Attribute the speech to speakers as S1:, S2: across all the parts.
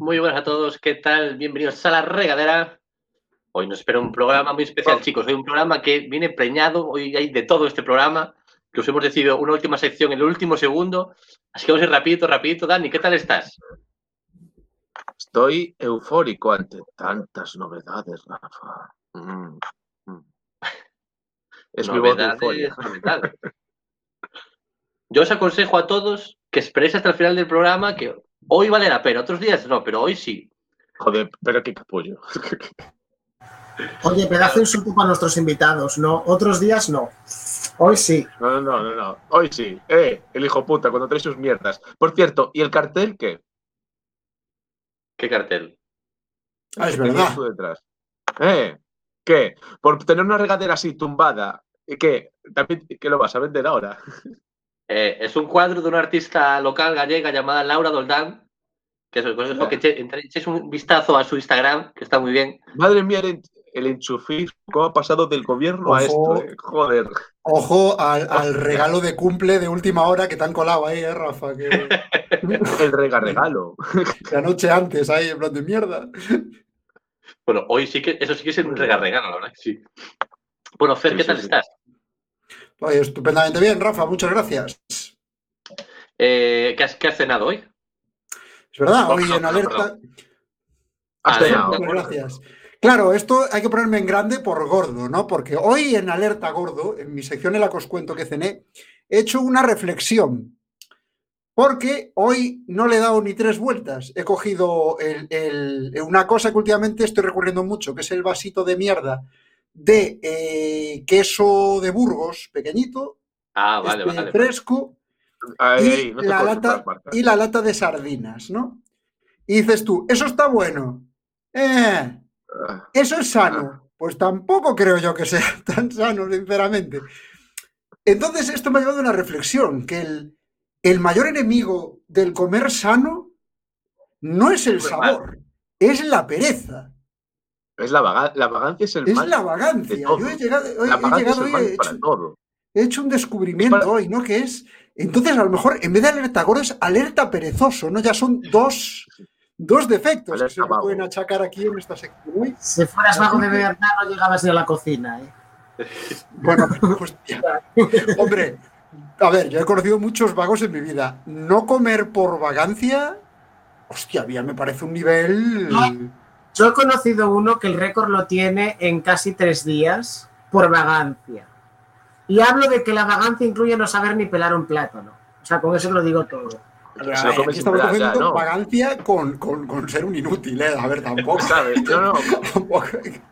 S1: Muy buenas a todos, ¿qué tal? Bienvenidos a la regadera. Hoy nos espera un programa muy especial, chicos. Hoy un programa que viene preñado, hoy hay de todo este programa, que os hemos decidido una última sección en el último segundo. Así que vamos a ir rapidito, rapidito. Dani, ¿qué tal estás?
S2: Estoy eufórico ante tantas novedades, Rafa. Mm, mm. Es mi voz
S1: novedades. Yo os aconsejo a todos que esperéis hasta el final del programa, que hoy vale la pena, otros días no, pero hoy sí.
S2: Joder, pero qué capullo.
S3: Oye, pedazo insulto para nuestros invitados, ¿no? Otros días no. Hoy sí.
S2: No, no, no, no, Hoy sí. Eh, el hijo puta, cuando trae sus mierdas. Por cierto, ¿y el cartel qué?
S1: ¿Qué cartel?
S3: Ah, es
S2: ¿Qué tienes
S3: verdad.
S2: tú detrás? ¿Eh? ¿Qué? Por tener una regadera así tumbada, ¿y ¿qué? ¿También, ¿Qué lo vas a vender ahora?
S1: Eh, es un cuadro de una artista local gallega llamada Laura Doldán, que eso, os que echéis un vistazo a su Instagram, que está muy bien.
S2: Madre mía, el, el enchufismo, ¿cómo ha pasado del gobierno a esto? eh? Joder.
S4: Ojo al, al regalo de cumple de última hora que te han colado ahí, ¿eh, Rafa? Que
S2: El rega regalo.
S4: la noche antes ahí, en plan de mierda.
S1: Bueno, hoy sí que, eso sí que es un regarregalo, la verdad que sí. Bueno, Fer,
S2: Sí,
S1: ¿qué
S2: sí,
S1: tal
S2: sí.
S1: estás?
S4: Oye, estupendamente bien, Rafa, muchas gracias.
S1: Eh, ¿qué, has, qué has cenado hoy?
S4: Es verdad, hoy en alerta.
S1: Ah,
S2: cenado.
S4: gracias. Claro, esto hay que ponerme en grande por gordo, ¿no? Porque hoy en Alerta Gordo, en mi sección en la que os cuento que cené, he hecho una reflexión. Porque hoy no le he dado ni tres vueltas. He cogido el- el- una cosa que últimamente estoy recurriendo mucho, que es el vasito de mierda de eh, queso de Burgos, pequeñito,
S1: Ah, vale,
S4: este,
S1: vale.
S4: fresco, y,
S2: no
S4: la lata, y la lata de sardinas, ¿no? Y dices tú, eso está bueno. Eh,
S2: Ah,
S4: ¿Eso es sano? Pues tampoco creo yo que sea tan sano, sinceramente. Entonces, esto me ha llevado a una reflexión, que el, el mayor enemigo del comer sano no es el sabor, es la pereza,
S2: Es la, vaga- la vagancia es el
S4: es
S2: mal.
S4: la
S2: de
S4: vagancia.
S2: todo.
S4: Yo he llegado, hoy,
S2: la
S4: he
S2: vagancia
S4: llegado
S2: es el
S4: hoy,
S2: mal
S4: he
S2: para
S4: hecho,
S2: todo.
S4: he hecho un descubrimiento
S2: para-
S4: hoy, ¿no? Que es, entonces a lo mejor en vez de alerta gordo es alerta perezoso, ¿no? Ya son dos, dos defectos que se me pueden achacar aquí en esta sección. Uy,
S3: Si fueras vago de verdad, no llegabas ni a la cocina, ¿eh?
S4: Bueno, hostia. Hombre, a ver, yo he conocido muchos vagos en mi vida. No comer por vagancia, hostia, bien, me parece un nivel.
S3: Yo he conocido uno que el récord lo tiene en casi tres días por vagancia. Y hablo de que la vagancia incluye no saber ni pelar un plátano. O sea, con eso lo digo todo.
S2: Se lo
S4: aquí
S2: sin
S4: estamos
S2: ya, ¿no?
S4: vagancia con, con- con ser un inútil, ¿eh? A ver, tampoco.
S2: ¿Sabes? No, no.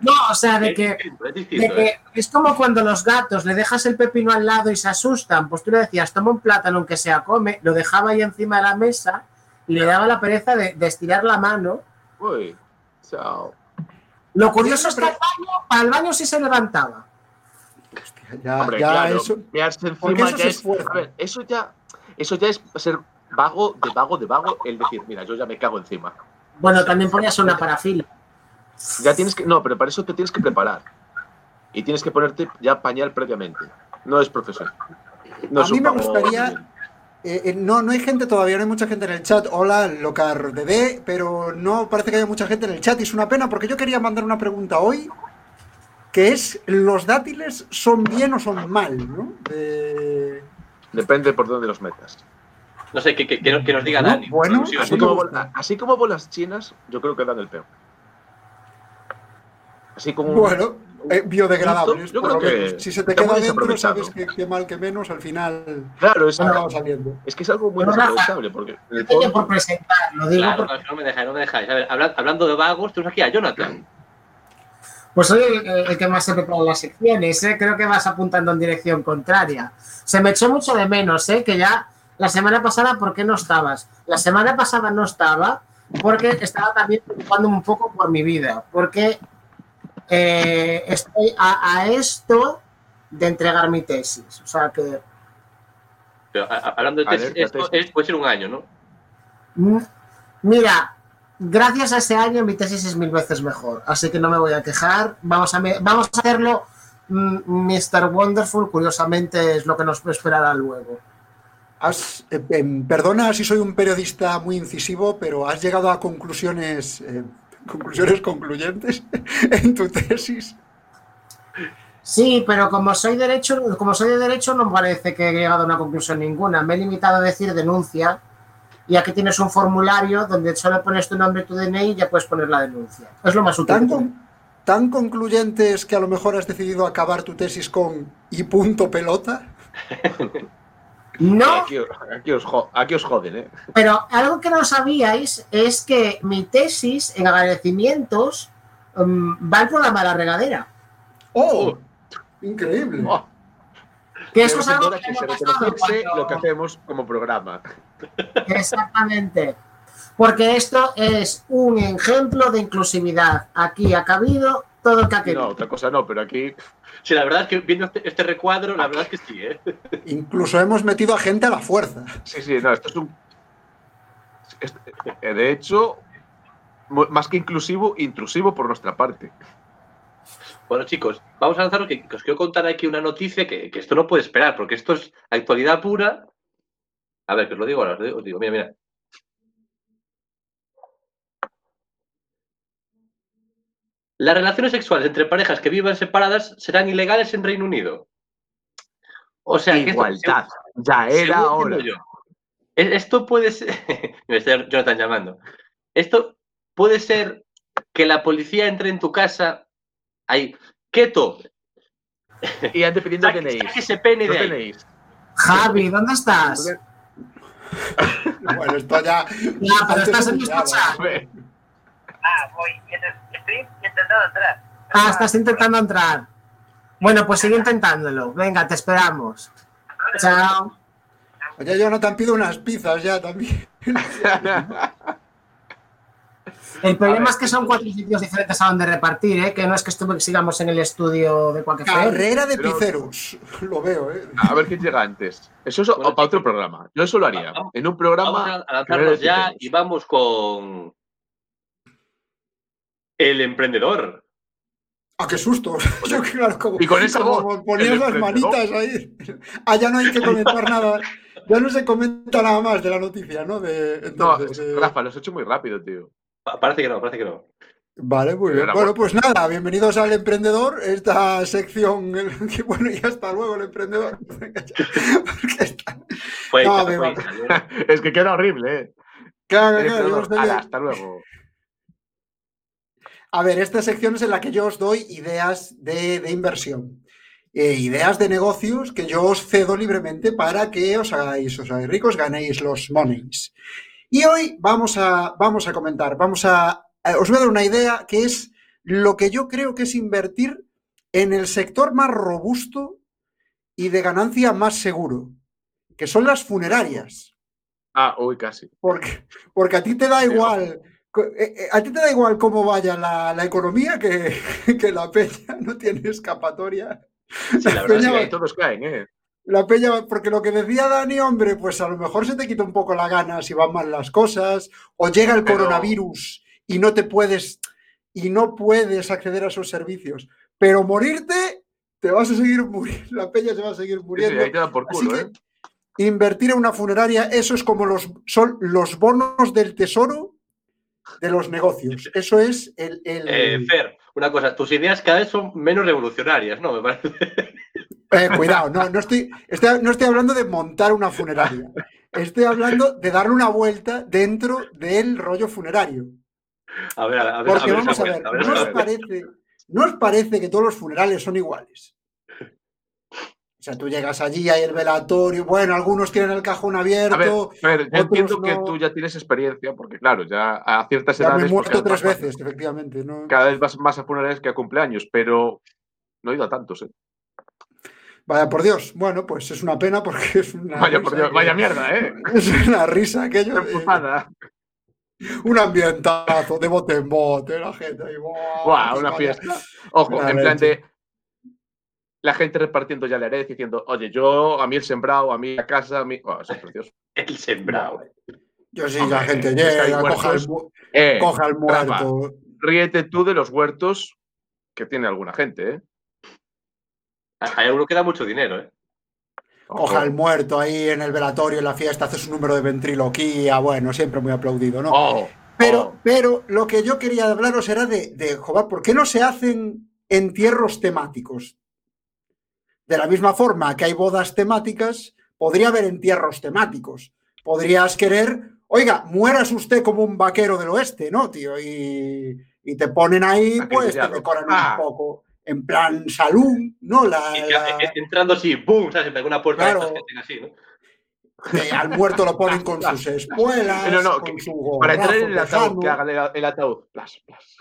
S3: No, o sea, de que,
S1: Es distinto,
S3: de que
S1: ¿eh?
S3: es como cuando los gatos le dejas el pepino al lado y se asustan. Pues tú le decías, toma un plátano aunque sea come, lo dejaba ahí encima de la mesa y le daba la pereza de, de estirar la mano.
S2: Uy, chao.
S3: Lo curioso es que al baño, al baño sí se levantaba.
S4: Hostia, ya,
S2: Hombre,
S4: ya
S2: claro.
S4: eso.
S2: Encima ya es. A ver, eso ya, eso ya es ser vago, de vago, de vago, el decir, mira, yo ya me cago encima.
S3: Bueno, también ponías una parafila.
S2: Ya tienes que. No, pero para eso te tienes que preparar. Y tienes que ponerte ya pañal previamente. No es profesión. No
S4: A
S2: es
S4: mí me gustaría-. Eh, eh, no, no hay gente todavía, no hay mucha gente en el chat. Hola, Locar Bebé, pero no parece que haya mucha gente en el chat y es una pena porque yo quería mandar una pregunta hoy que es, ¿los dátiles son bien o son mal? ¿no? De-
S2: Depende por dónde los metas.
S1: No sé, que, que- que nos- que nos diga
S4: No,
S1: Dani.
S4: bueno,
S1: Sí,
S2: Así como, así como bolas chinas, yo creo que dan el peor. Así como.
S4: Bueno, eh, biodegradables.
S2: Yo creo que.
S4: Si se te queda dentro, sabes que, que mal que menos, al final
S2: Claro, es,
S4: acaba saliendo.
S2: es que es algo muy desaprovechable. Porque el fondo-
S3: por presentar, lo digo
S1: Claro,
S3: porque
S1: no, no me dejáis, no me dejáis. A ver, habla- hablando de vagos, tenemos aquí a Jonathan.
S3: pues soy el, el que más se prepara las secciones, ¿eh? creo que vas apuntando en dirección contraria. Se me echó mucho de menos, ¿eh? que ya la semana pasada, ¿por qué no estabas? La semana pasada no estaba porque estaba también preocupándome un poco por mi vida, porque eh, estoy a, a esto de entregar mi tesis. O sea que
S1: Pero, a- hablando de tesis, esto
S2: tesis.
S1: es- puede ser un año, ¿no?
S3: Mm, Mira, gracias a ese año mi tesis es mil veces mejor, así que no me voy a quejar. Vamos a, me- vamos a hacerlo mm, Mr. Wonderful, curiosamente es lo que nos esperará luego.
S4: has, eh, em, perdona si soy un periodista muy incisivo, pero has llegado a conclusiones, eh, conclusiones concluyentes en tu tesis.
S3: Sí, pero como soy derecho, como soy de derecho, no parece que he llegado a una conclusión ninguna. Me he limitado a decir denuncia, y aquí tienes un formulario donde solo pones tu nombre y tu DNI y ya puedes poner la denuncia. Es lo más útil.
S4: ¿Tan, con, tan concluyentes que a lo mejor has decidido acabar tu tesis con y punto pelota?
S3: No.
S2: Aquí, aquí, os, aquí, os, joden, ¿eh?
S3: Pero algo que no sabíais es que mi tesis en agradecimientos um, va al programa de la regadera.
S4: ¡Oh! Increíble. Oh.
S3: Que eso es algo que,
S2: que se reconocerse cuando... lo que hacemos como programa.
S3: Exactamente. Porque esto es un ejemplo de inclusividad. Aquí ha cabido todo el.
S2: No, otra cosa no, pero aquí
S1: Sí, la verdad es que viendo este, este recuadro, la verdad es que sí, ¿eh?
S4: Incluso hemos metido a gente a la fuerza.
S2: Sí, sí, no, esto es un. De hecho, más que inclusivo, intrusivo por nuestra parte.
S1: Bueno, chicos, vamos a lanzar que, que os quiero contar aquí una noticia que, que, esto no puede esperar, porque esto es actualidad pura. A ver, que os lo digo ahora, os digo mira, mira. Las relaciones sexuales entre parejas que vivan separadas serán ilegales en Reino Unido. O sea,
S2: igualdad. Esto, ya era hora.
S1: Yo, esto puede ser. Me está Jonathan llamando. Esto puede ser que la policía entre en tu casa. Ahí. ¡Quieto!
S2: Y ande pidiendo que tenéis.
S1: ese pene de
S2: tenéis.
S3: Javi, ¿dónde estás?
S4: bueno, esto ya.
S3: Ya, pero estás en mi chat.
S5: Ah, voy. Estoy intentando entrar.
S3: Ah, estás intentando entrar. Bueno, pues sigue intentándolo. Venga, te esperamos. Chao.
S4: Oye, yo no te pido unas pizzas ya también.
S3: El problema es que son cuatro sitios diferentes a donde repartir, ¿eh? que no es que estuve, sigamos en el estudio de cualquier
S4: Carrera de pizzeros, lo veo. ¿eh?
S2: A ver quién llega antes. Eso es bueno, para otro programa. Yo eso lo haría. En un programa.
S1: Vamos a lanzarnos ya y vamos con el emprendedor.
S4: ¡Ah, qué susto! Yo, claro, como,
S2: y con esa
S4: como
S2: voz.
S4: Ponías las manitas ahí. Ah, ya no hay que comentar nada. Ya no se comenta nada más de la noticia, ¿no? De, entonces,
S2: no,
S4: de...
S2: Rafa, lo has hecho muy rápido, tío.
S1: Parece que no, parece que no.
S4: Vale, muy bien. Bueno, pues nada, bienvenidos al Emprendedor, esta sección, que bueno, y hasta luego el Emprendedor.
S1: está... Fue, no, fue, fue,
S2: es que queda horrible, ¿eh?
S4: Claro, claro,
S2: claro. Ala, hasta luego.
S4: A ver, esta sección es en la que yo os doy ideas de, de inversión. Eh, ideas de negocios que yo os cedo libremente para que os hagáis, os hagáis ricos, ganéis los monies. Y hoy vamos a, vamos a comentar, vamos a, os voy a dar una idea que es lo que yo creo que es invertir en el sector más robusto y de ganancia más seguro, que son las funerarias.
S2: Ah, uy, casi.
S4: Porque, porque a ti te da igual a ti te da igual cómo vaya la, la economía que, que, la peña no tiene escapatoria.
S2: Sí, la, la verdad peña, es que todos caen, ¿eh?
S4: La peña, porque lo que decía Dani, hombre, pues a lo mejor se te quita un poco la gana si van mal las cosas, o llega el Pero... coronavirus y no te puedes, y no puedes acceder a esos servicios. Pero morirte, te vas a seguir muriendo, la peña se va a seguir muriendo.
S2: Sí, ahí te da por culo,
S4: Así
S2: ¿eh?
S4: invertir en una funeraria, eso es como los, son los bonos del tesoro de los negocios. Eso es el. el...
S1: Eh, Fer, una cosa, tus ideas cada vez son menos revolucionarias, ¿no? Me parece.
S4: Eh, cuidado, no, no estoy, estoy, no estoy hablando de montar una funeraria. Estoy hablando de darle una vuelta dentro del rollo funerario.
S1: A ver, a ver,
S4: Porque
S1: a ver,
S4: vamos a ver,
S1: a ver,
S4: ¿no, os parece, ¿no os parece que todos los funerales son iguales? O sea, tú llegas allí, hay el velatorio, bueno, algunos tienen el cajón abierto.
S2: A ver, Fer, yo entiendo que tú ya tienes experiencia, porque claro, ya a ciertas
S4: Ya
S2: edades.
S4: me he muerto tres veces, efectivamente. ¿no?
S2: Cada vez vas más a funerales que a cumpleaños, pero no he ido a tantos, ¿eh?
S4: Vaya por Dios. Bueno, pues es una pena porque es una.
S2: Vaya por Dios,
S4: que-
S2: vaya mierda, ¿eh?
S4: Es una risa aquello. Un ambientazo de bote en bote, la gente ahí. ¡buah!
S2: Una fiesta. Ojo, en plan de. La gente repartiendo ya la herencia diciendo, oye, yo, a mí el sembrado, a mí la casa, a mí. Oh, eso es precioso.
S1: El sembrado.
S4: Yo sí,
S2: Hombre,
S4: la gente llega, coja, mu-
S2: Eh,
S4: coja el
S2: Rafa,
S4: muerto.
S2: ríete tú de los huertos que tiene alguna gente, ¿eh?
S1: Hay alguno que da mucho dinero, ¿eh?
S4: coja al muerto ahí en el velatorio, en la fiesta, hace su número de ventriloquía, bueno, siempre muy aplaudido, ¿no?
S2: Oh,
S4: Pero,
S2: oh.
S4: pero lo que yo quería hablaros era de, de, joder, ¿por qué no se hacen entierros temáticos? De la misma forma que hay bodas temáticas, podría haber entierros temáticos. Podrías querer, oiga, mueras usted como un vaquero del oeste, ¿no, tío? Y, y te ponen ahí,
S2: Aquel
S4: pues te decoran
S2: Ah.
S4: un poco, en plan salón, ¿no? La,
S1: entrando así, ¡boom! ¿Sabes? En una puerta
S4: Claro.
S1: de estas así, ¿no?
S4: al muerto lo ponen con sus espuelas,
S2: No, no,
S4: con
S2: que-
S4: su
S2: Para entrar en el ataúd, que haga el, el ataúd. Plas, plas.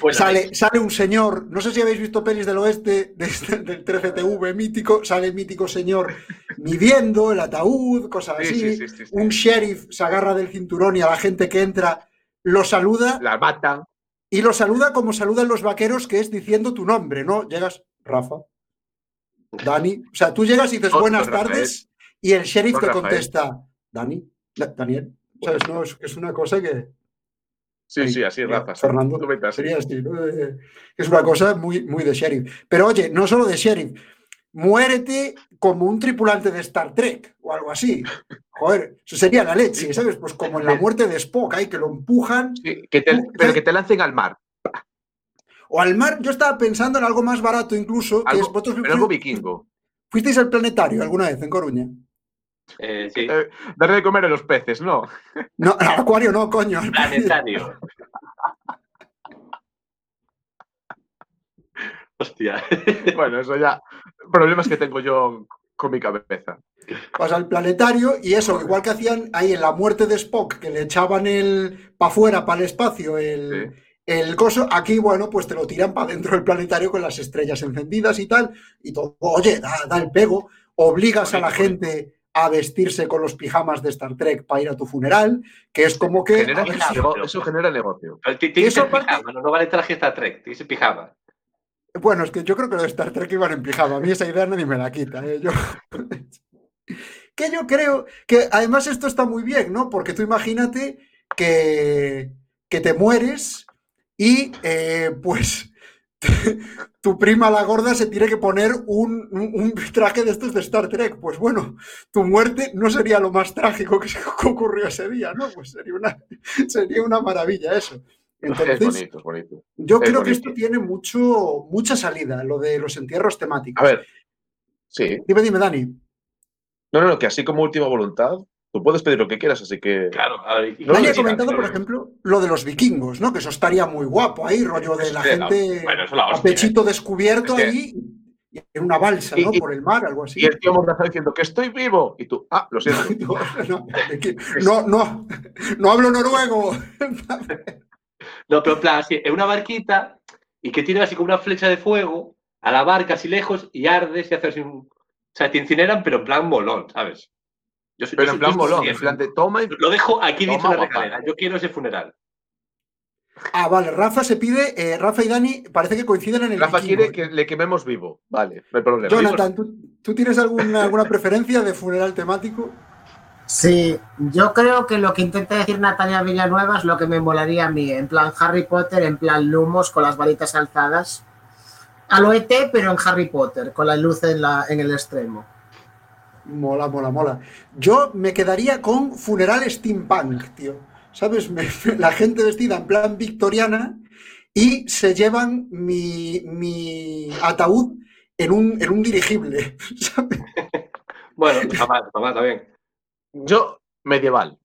S1: Pues.
S4: Sale, sale un señor, no sé si habéis visto pelis del oeste, de- del 13TV mítico, sale el mítico señor midiendo el ataúd, cosas
S2: Sí,
S4: así.
S2: sí, sí, sí, sí.
S4: Un sheriff se agarra del cinturón y a la gente que entra lo saluda
S2: La matan.
S4: y lo saluda como saludan los vaqueros, que es diciendo tu nombre, ¿no? Llegas, Rafa, Dani. O sea, tú llegas y dices buenas
S2: Rafael.
S4: tardes y el sheriff
S2: Don
S4: te
S2: Rafael.
S4: contesta, Dani, Da- Daniel. ¿Sabes? No, es, es una cosa que.
S2: Sí, sí, así,
S4: mira,
S2: Rafa.
S4: Fernando. Sería así, ¿no? Eh, Es una cosa muy, muy de sheriff. Pero oye, no solo de sheriff, muérete como un tripulante de Star Trek o algo así. Joder, eso sería la leche, ¿sabes? Pues como en la muerte de Spock, ahí que lo empujan.
S2: Sí, que te- pero que te lancen al mar.
S4: O al mar, yo estaba pensando en algo más barato incluso, que
S2: Algo-
S4: es, vosotros
S2: Pero algo
S4: fui-
S2: vikingo.
S4: fuisteis al planetario alguna vez en Coruña.
S1: Eh, sí.
S2: Eh, darle de comer a los peces, ¿no?
S4: No, al acuario no, coño.
S1: Planetario. Hostia.
S2: Bueno, eso ya. Problemas que tengo yo con mi cabeza.
S4: Vas al planetario y eso, igual que hacían ahí en la muerte de Spock, que le echaban el para afuera, para el espacio, el,
S2: Sí.
S4: el coso, aquí, bueno, pues te lo tiran para dentro del planetario con las estrellas encendidas y tal, y todo, oye, da, da el pego, obligas a la gente a vestirse con los pijamas de Star Trek para ir a tu funeral, que es como que...
S2: Genera
S4: ver
S2: eso genera negocio.
S1: Pero
S4: Eso
S1: pijama, no, no vale traje Star Trek, tiene que ser pijama.
S4: Bueno, es que yo creo que lo de Star Trek iban en pijama. A mí esa idea nadie me la quita. ¿eh? Yo... que yo creo que además esto está muy bien, ¿no? Porque tú imagínate que, que te mueres y eh, pues tu prima la gorda se tiene que poner un, un- un traje de estos de Star Trek. Pues bueno, tu muerte no sería lo más trágico que, ocurrió ese día, ¿no? Pues sería una, sería una maravilla eso.
S2: es
S4: Entonces,
S2: bonito, es bonito.
S4: yo
S2: Es
S4: creo que esto tiene mucho, mucha salida, lo de los entierros temáticos.
S2: A ver. Sí.
S4: Dime, dime, Dani.
S2: No, no, no, que así como última voluntad, tú puedes pedir lo que quieras, así que.
S1: Claro, a ver, y-
S2: No,
S4: Dani
S2: no,
S4: ha
S2: sí,
S4: comentado, por ejemplo, lo de los vikingos, ¿no? Que eso estaría muy guapo ahí, rollo de la
S1: Sí,
S4: gente
S1: bueno,
S4: a pechito descubierto
S2: Es que-
S4: ahí en una balsa, ¿no?
S2: y-
S4: Por el mar, algo así.
S2: Y el tío Mordaza diciendo que estoy vivo. Y tú, ah, lo siento.
S4: No, no, no, no hablo noruego.
S1: No, pero en plan, así, en una barquita y que tiene así como una flecha de fuego a la barca así lejos y ardes y haces así un. O sea, te incineran, pero en plan molón, ¿sabes? Yo soy-
S2: Pero
S1: yo
S2: en plan
S1: yo soy
S2: molón,
S1: así,
S2: en plan de toma y.
S1: Lo dejo aquí en la regadera. Yo quiero ese funeral.
S4: Ah, vale, Rafa se pide, eh, Rafa y Dani parece que coinciden en el
S2: Rafa
S4: vikingo.
S2: quiere que le quememos vivo. Vale, no hay problema.
S4: Jonathan, ¿tú, tú tienes alguna, alguna preferencia de funeral temático?
S3: Sí, yo creo que lo que intenta decir Natalia Villanueva es lo que me molaría a mí, en plan Harry Potter, en plan Lumos con las varitas alzadas. A lo ET, pero en Harry Potter, con la luz en, la, en el extremo.
S4: Mola, mola, mola. Yo me quedaría con funeral steampunk, tío. ¿Sabes? Me- la gente vestida en plan victoriana y se llevan mi, mi ataúd en un, en un dirigible. ¿sabes?
S1: Bueno, mamá, mamá también.
S2: Yo, medieval.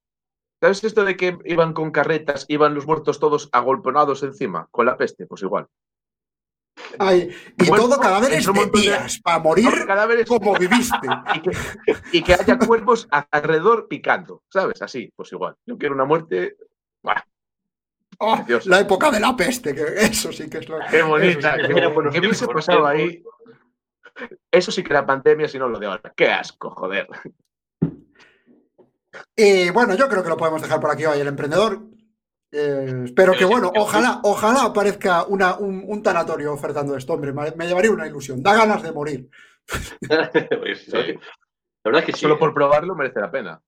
S2: ¿Sabes esto de que iban con carretas, iban los muertos todos agolponados encima, con la peste? Pues igual.
S4: Ay, y
S2: Muerto,
S4: todo cadáveres de
S2: montón de-
S4: días, para morir
S2: cadáveres
S4: como viviste.
S2: y que, y que haya cuerpos alrededor picando, ¿sabes? Así, pues igual. Yo quiero una muerte. ¡buah!
S4: Oh, la época de la peste, que eso sí que es lo
S2: ¡Qué bonita!
S1: Eso sí,
S2: qué-
S1: era buenos
S2: ¿Qué hubiese pasado ahí? Eso sí que era pandemia, si no lo de ahora. ¡Qué asco, joder!
S4: Y bueno, yo creo que lo podemos dejar por aquí hoy, el emprendedor. Eh, espero que, bueno, ojalá, ojalá aparezca una, un, un tanatorio ofertando esto, hombre. Me, llevaría una ilusión. Da ganas de morir.
S1: Pues,
S2: Sí.
S1: La verdad es que sí.
S2: Solo
S1: ¿eh?
S2: por probarlo merece la pena.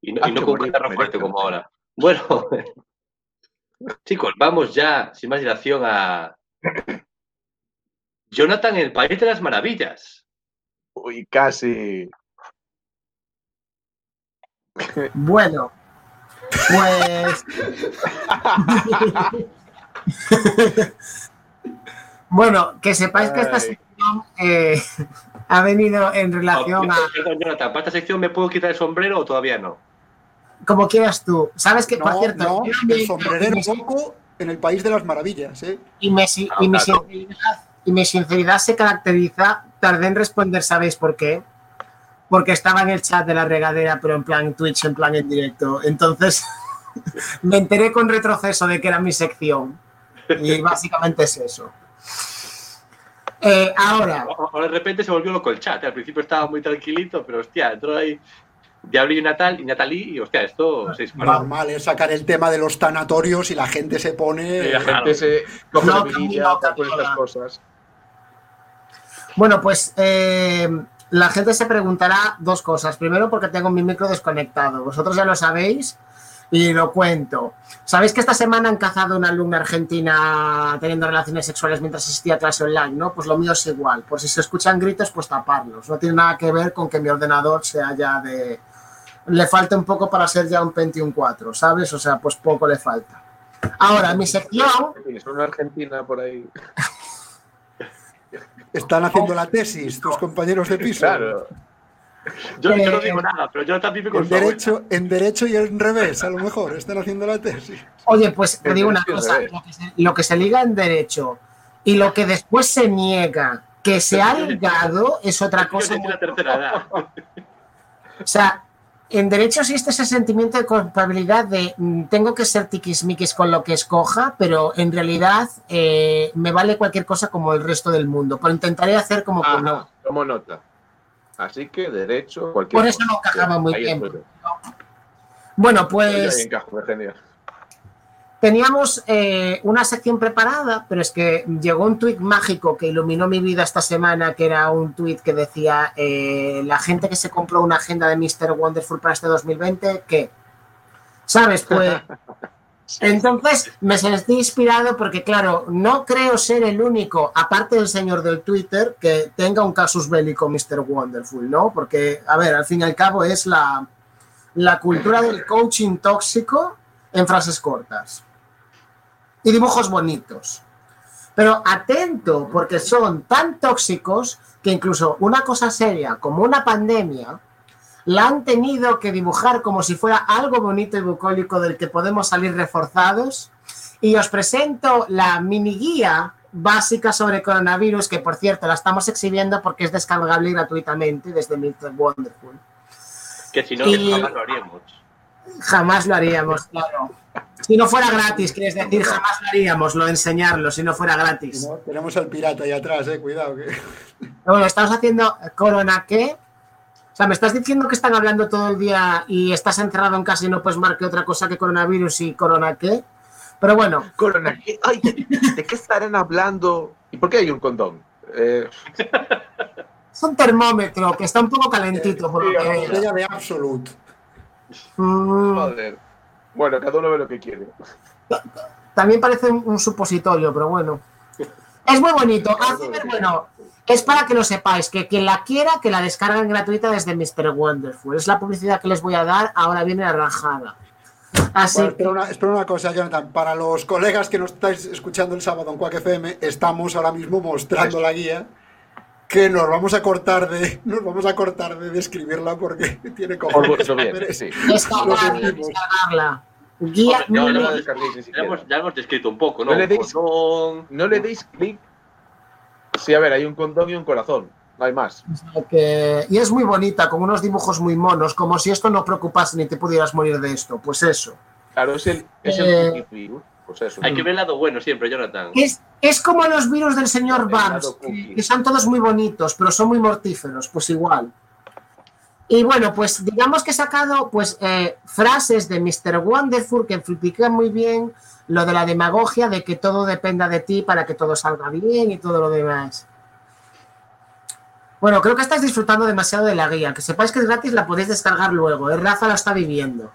S1: Y no,
S2: Ah,
S1: y no con fuerte como ahora. Bueno, chicos, vamos ya, sin más dilación, a, Jonathan, el país de las maravillas.
S2: Uy, casi.
S3: Bueno, pues. bueno, que sepáis que esta sección eh, ha venido en relación a.
S1: Perdón, Jonathan, ¿para esta sección me puedo quitar el sombrero o todavía no?
S3: Como quieras tú. ¿Sabes que, por
S4: No,
S3: cierto,
S4: no, el
S3: me-
S4: sombrerero loco en el país de las maravillas, ¿eh?
S3: y, me si-
S1: Ah,
S3: y mi
S1: claro.
S3: sinceridad, y mi sinceridad se caracteriza, tardé en responder, ¿sabéis por qué? Porque estaba en el chat de la regadera, pero en plan Twitch, en plan en directo. Entonces me enteré con retroceso de que era mi sección. Y básicamente es eso. Eh, ahora,
S1: Ahora de repente se volvió loco el chat. Al principio estaba muy tranquilito, pero hostia, entró ahí Diablo y Natal y Natalí y hostia, esto se.
S4: Normal es sacar el tema de los tanatorios y la gente se pone.
S2: Y la
S1: Claro.
S2: gente se coge
S3: No,
S2: la vidilla
S3: no,
S2: estas cosas.
S3: Bueno, pues eh, la gente se preguntará dos cosas. Primero, porque tengo mi micro desconectado. Vosotros ya lo sabéis y lo cuento. ¿Sabéis que esta semana han cazado a una alumna argentina teniendo relaciones sexuales mientras asistía a clase online? ¿no? Pues lo mío es igual. Por si se escuchan gritos, pues taparlos. No tiene nada que ver con que mi ordenador sea ya de... Le falta un poco para ser ya un Pentium 4, ¿sabes? O sea, pues poco le falta. Ahora, mi sección...
S2: Tienes una Argentina por ahí.
S4: Están haciendo la tesis tus compañeros de piso.
S2: Claro.
S1: Yo, yo no
S3: Eh,
S1: digo nada, pero Jonathan vive con
S4: En derecho, en derecho y en revés, a lo mejor, están haciendo la tesis.
S3: Oye, pues te digo una cosa, lo que, se, lo que se liga en derecho y lo que después se niega que se ha ligado es otra
S1: Yo
S3: cosa. muy-
S1: la tercera edad.
S3: O sea, en derecho existe ese sentimiento de culpabilidad de mm, tengo que ser tiquismiquis con lo que escoja, pero en realidad eh, me vale cualquier cosa como el resto del mundo. Pero intentaré hacer como que no.
S2: Ajá, tomo nota. Así que derecho, cualquier
S3: Por eso
S2: cosa.
S3: no encajaba muy
S2: Ahí
S3: bien. Bueno, pues.
S2: encajo, Virginia.
S3: Teníamos eh, una sección preparada, pero es que llegó un tuit mágico que iluminó mi vida esta semana, que era un tuit que decía eh, la gente que se compró una agenda de Mr. Wonderful para este 2020, ¿qué? ¿Sabes? Pues entonces me sentí inspirado porque, claro, no creo ser el único, aparte del señor del Twitter, que tenga un casus bélico Mr. Wonderful, ¿no? Porque, a ver, al fin y al cabo es la, la cultura del coaching tóxico en frases cortas y dibujos bonitos. Pero atento, porque son tan tóxicos que incluso una cosa seria como una pandemia la han tenido que dibujar como si fuera algo bonito y bucólico del que podemos salir reforzados. Y os presento la mini guía básica sobre coronavirus, que por cierto la estamos exhibiendo porque es descargable gratuitamente desde Mr. Wonderful.
S1: Que si no,
S3: Y-
S1: jamás lo haríamos.
S3: Jamás lo haríamos, claro. Si no fuera gratis, quieres decir, jamás lo haríamos, lo de enseñarlo, si no fuera gratis.
S4: ¿no? Tenemos al pirata ahí atrás, eh, cuidado. Que...
S3: Bueno, estamos haciendo Corona qué. O sea, me estás diciendo que están hablando todo el día y estás encerrado en casa y no puedes marcar otra cosa que coronavirus y corona qué. Pero bueno,
S2: Corona, ¿qué- ay, ¿de qué estarán hablando? ¿Y por qué hay un condón? Eh,
S3: es un termómetro que está un poco calentito por lo que
S4: de Absolute.
S2: Joder. Bueno, cada uno ve lo que quiere.
S3: también parece un, supositorio, pero bueno. Es muy bonito. Bueno, es para que lo sepáis, que quien la quiera, que la descarguen gratuita desde Mr. Wonderful. Es la publicidad que les voy a dar, ahora viene la rajada. Así
S4: Bueno, espera, una, espera una cosa, Jonathan. Para los colegas que nos estáis escuchando el sábado en Quack FM, estamos ahora mismo mostrando la guía que nos vamos a cortar de nos vamos a cortar de describirla porque tiene
S2: Por
S4: cojones.
S2: vuestro bien, sí.
S3: descargarla. Guía,
S2: No la ni
S1: Ya hemos, ya hemos descrito un poco, ¿no?
S2: No le deis-
S1: Condón,
S2: No le deis clic. Sí, a ver, hay un condón y un corazón. No hay más.
S3: que- y es muy bonita, con unos dibujos muy monos, como si esto no preocupase ni te pudieras morir de esto. Pues eso.
S2: Claro, es el, es
S3: Eh,
S2: el. Pues eso.
S1: Hay que ver el lado bueno siempre, Jonathan.
S3: Es, es como los virus del señor Barnes, que son todos muy bonitos, pero son muy mortíferos, pues igual. Y bueno, pues digamos que he sacado pues eh, frases de Mr. Wonderful que explican muy bien lo de la demagogia, de que todo dependa de ti para que todo salga bien y todo lo demás. Bueno, creo que estás disfrutando demasiado de la guía. Que sepáis que es gratis, la podéis descargar luego. ¿eh? Rafa la está viviendo.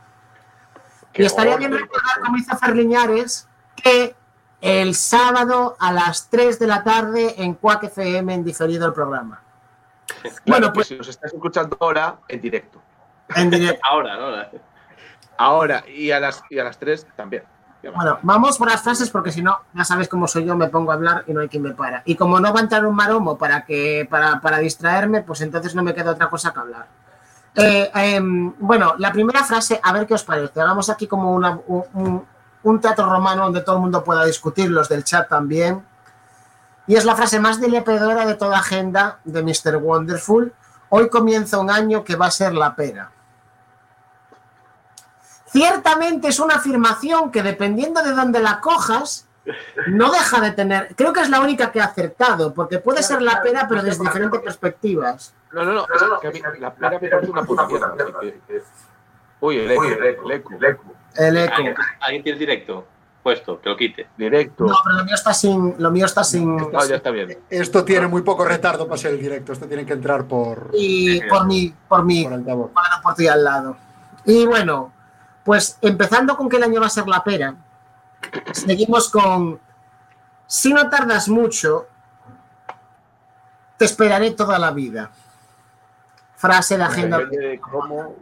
S2: Qué
S3: y estaría bien recordar, como hizo Ferliñares, que el sábado a las 3 de la tarde en Quack FM en diferido el programa.
S2: Claro,
S3: Bueno, pues
S2: si nos estás escuchando ahora, en directo.
S3: en directo.
S1: Ahora, ahora.
S2: Ahora y a las, y a las 3 también.
S3: Bueno, vamos por las frases porque si no, ya sabes cómo soy yo, me pongo a hablar y no hay quien me para. Y como no va a entrar un maromo para, que, para, para distraerme, pues entonces no me queda otra cosa que hablar. Eh, em, bueno, la primera frase, a ver qué os parece. Hagamos aquí como un, teatro romano donde todo el mundo pueda discutir, los del chat también. Y es la frase más dilepedora de toda agenda de Mr. Wonderful. Hoy comienza un año que va a ser la pera. Ciertamente es una afirmación que dependiendo de dónde la cojas, no deja de tener. Creo que es la única que ha acertado, porque puede ser la pera, pero desde diferentes perspectivas.
S2: No, no, no. es que a mí la pera me parece una puta mierda. así que- Uy, el eco, el eco, el eco.
S3: El eco.
S1: ¿Alguien, alguien tiene el directo puesto, que lo quite.
S2: Directo.
S3: No, pero lo mío está sin. Lo mío está sin.
S2: Ah, ya está bien.
S4: Esto tiene muy poco retardo para ser el directo. Esto tiene que entrar por,
S3: Y por mi, por mi,
S4: por altavoz.
S3: para por ti al lado. Y bueno, pues empezando con que el año va a ser la pera, seguimos con. Si no tardas mucho, te esperaré toda la vida. Frase de agenda.
S2: De cómo.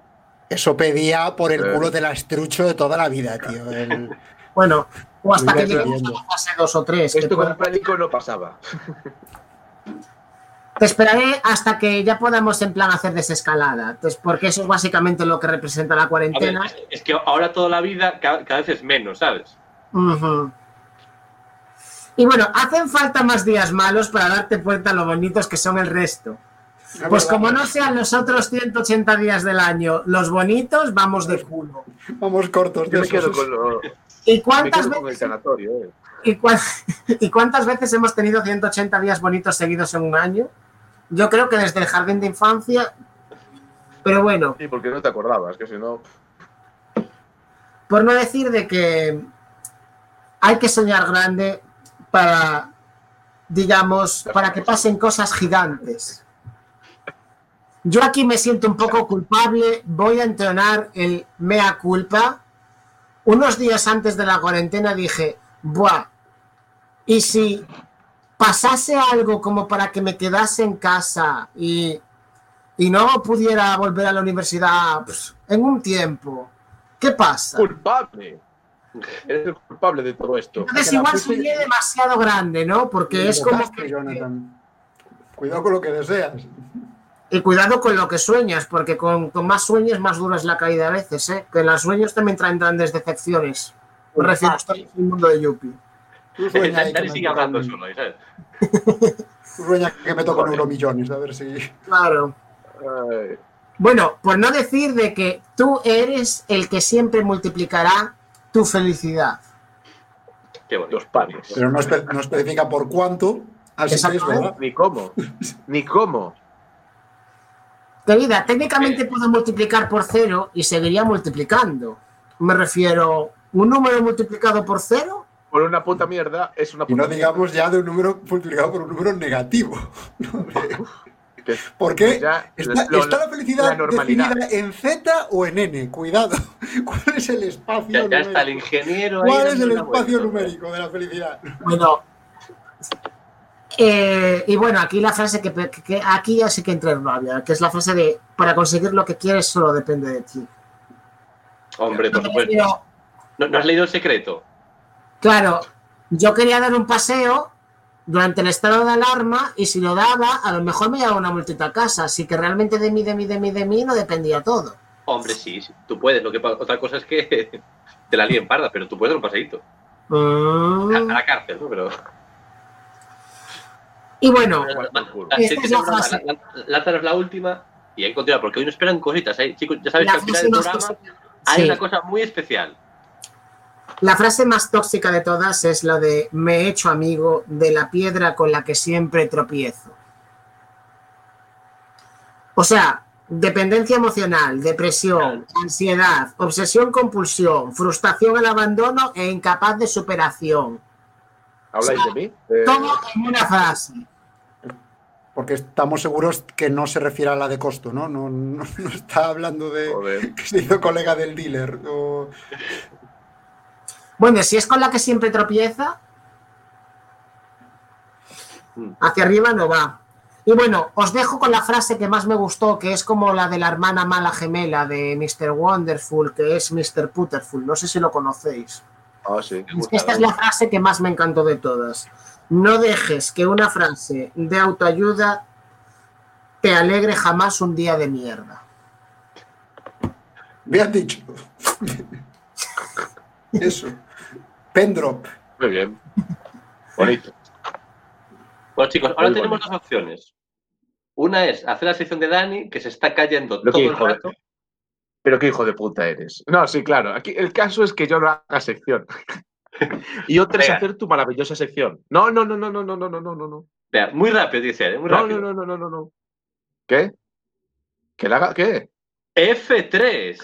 S4: Eso pedía por el
S2: Eh.
S4: culo del astrucho de toda la vida, tío. El-
S3: Bueno, o hasta que lleguemos a la fase 2 o 3.
S2: Esto con Pélico no pasaba.
S3: Te esperaré hasta que ya podamos en plan hacer desescalada, pues, porque eso es básicamente lo que representa la
S1: ver,
S3: cuarentena.
S1: es, que ahora toda la vida cada, cada vez es menos, ¿sabes?
S3: Y bueno, hacen falta más días malos para darte cuenta lo bonitos que son el resto. Pues como no sean los otros 180 días del año los bonitos, vamos de culo.
S4: Vamos cortos de
S2: Yo me quedo
S4: esos.
S2: con, lo-
S3: ¿Y
S2: me
S3: cuántas,
S2: quedo con el
S3: veces.
S2: Eh.
S3: y cuántas veces hemos tenido 180 días bonitos seguidos en un año? Yo creo que desde el jardín de infancia. Pero bueno,
S2: Sí, porque no te acordabas, que si no.
S3: por no decir de que hay que soñar grande para, digamos, para que pasen cosas gigantes. Yo aquí me siento un poco culpable, voy a entonar el mea culpa. Unos días antes de la cuarentena dije, buah, y si pasase algo como para que me quedase en casa y, y no pudiera volver a la universidad pues, en un tiempo, ¿qué pasa?
S2: Culpable. Eres el culpable de todo esto.
S3: Entonces igual
S4: puse-
S3: soñé demasiado grande, ¿no? Porque es como que...
S4: Jonathan. Cuidado con lo que deseas.
S3: Y cuidado con lo que sueñas, porque con, con más sueños más dura es la caída a veces, ¿eh? Que los sueños también traen grandes decepciones. Me refiero a el mundo de Yuppie.
S1: Dani sigue hablando solo, ¿sabes?
S4: tú sueña que me tocan euromillones, a ver si.
S3: Claro.
S2: Ay,
S3: Bueno, por no decir de que tú eres el que siempre multiplicará tu felicidad.
S1: Qué bonito.
S2: los panes.
S4: Pero no, espe- no especifica por cuánto. Así que es verdad.
S2: Ni cómo. Ni cómo.
S3: Querida, técnicamente puedo multiplicar por cero y seguiría multiplicando. Me refiero, ¿un número multiplicado por cero?
S2: Por una puta mierda es una
S4: Y
S2: puta
S4: no digamos ya de un número multiplicado por un número negativo. Porque
S2: ya,
S4: está,
S2: lo-
S4: está la felicidad
S2: la normalidad.
S4: definida en Z o en N. Cuidado. ¿Cuál es el espacio
S1: Ya, ya
S4: numérico?
S1: está el ingeniero ahí.
S4: ¿Cuál es el espacio
S1: vuelta.
S4: numérico de la felicidad?
S3: Bueno. Eh, y bueno, aquí la frase que, que- que aquí ya sí que entra en rabia, que es la frase de para conseguir lo que quieres solo depende de ti.
S1: Hombre, por supuesto.
S3: Pero,
S1: ¿No, no has leído el secreto?
S3: claro, yo quería dar un paseo durante el estado de alarma y si lo daba, a lo mejor me llevaba una multita a casa, así que realmente de mí, de mí, de mí, de mí no dependía todo.
S1: Hombre, sí, sí, tú puedes. Lo que otra cosa es que te la líen parda, pero tú puedes dar un paseíto.
S3: Mm.
S1: A, a la cárcel, ¿no? Pero.
S3: Y bueno,
S1: La-
S3: Esta
S1: sí,
S3: es
S1: sí,
S3: la
S1: broma,
S3: frase.
S1: La- la- Lázaro es la última y hay que continuar, porque hoy nos esperan cositas. ¿eh? Chicos, ya sabéis
S3: la
S1: que al final del programa
S3: tóxica,
S1: hay
S3: sí,
S1: una cosa muy especial.
S3: la frase más tóxica de todas es la de me he hecho amigo de la piedra con la que siempre tropiezo. O sea, dependencia emocional, depresión, ansiedad, obsesión compulsión, frustración al abandono e incapaz de superación.
S2: ¿Habláis de mí? Eh,
S3: Todo en una frase.
S4: Porque estamos seguros que no se refiere a la de costo, ¿no? No, no, no está hablando de
S2: joder.
S4: que se hizo colega del dealer. o-
S3: Bueno, si es con la que siempre tropieza,
S1: Mm.
S3: Hacia arriba no va. Y bueno, os dejo con la frase que más me gustó, que es como la de la hermana mala gemela de Mr. Wonderful, que es Mr. Putterful. No sé si lo conocéis.
S2: Ah, sí.
S3: Esta es la frase que más me encantó de todas. No dejes que una frase de autoayuda te alegre jamás un día de mierda.
S4: Bien dicho. Eso. Pendrop.
S2: Muy bien. Bonito.
S1: Bueno, chicos, ahora
S2: Muy
S1: tenemos
S2: bonito.
S1: dos opciones. Una es hacer la sección de Dani, que se está cayendo
S2: Lo
S1: todo el
S2: de-
S1: rato.
S2: Pero qué hijo de puta eres. No, sí, claro. Aquí el caso es que yo no haga sección. Y otra es hacer tu maravillosa sección. No, no, no, no, no, no, no, no, no, no.
S1: Vea, muy rápido, dice, ¿eh? muy
S2: No,
S1: rápido.
S2: no, no, no, no, no, no. ¿Qué? ¿Que le haga qué?
S1: F3.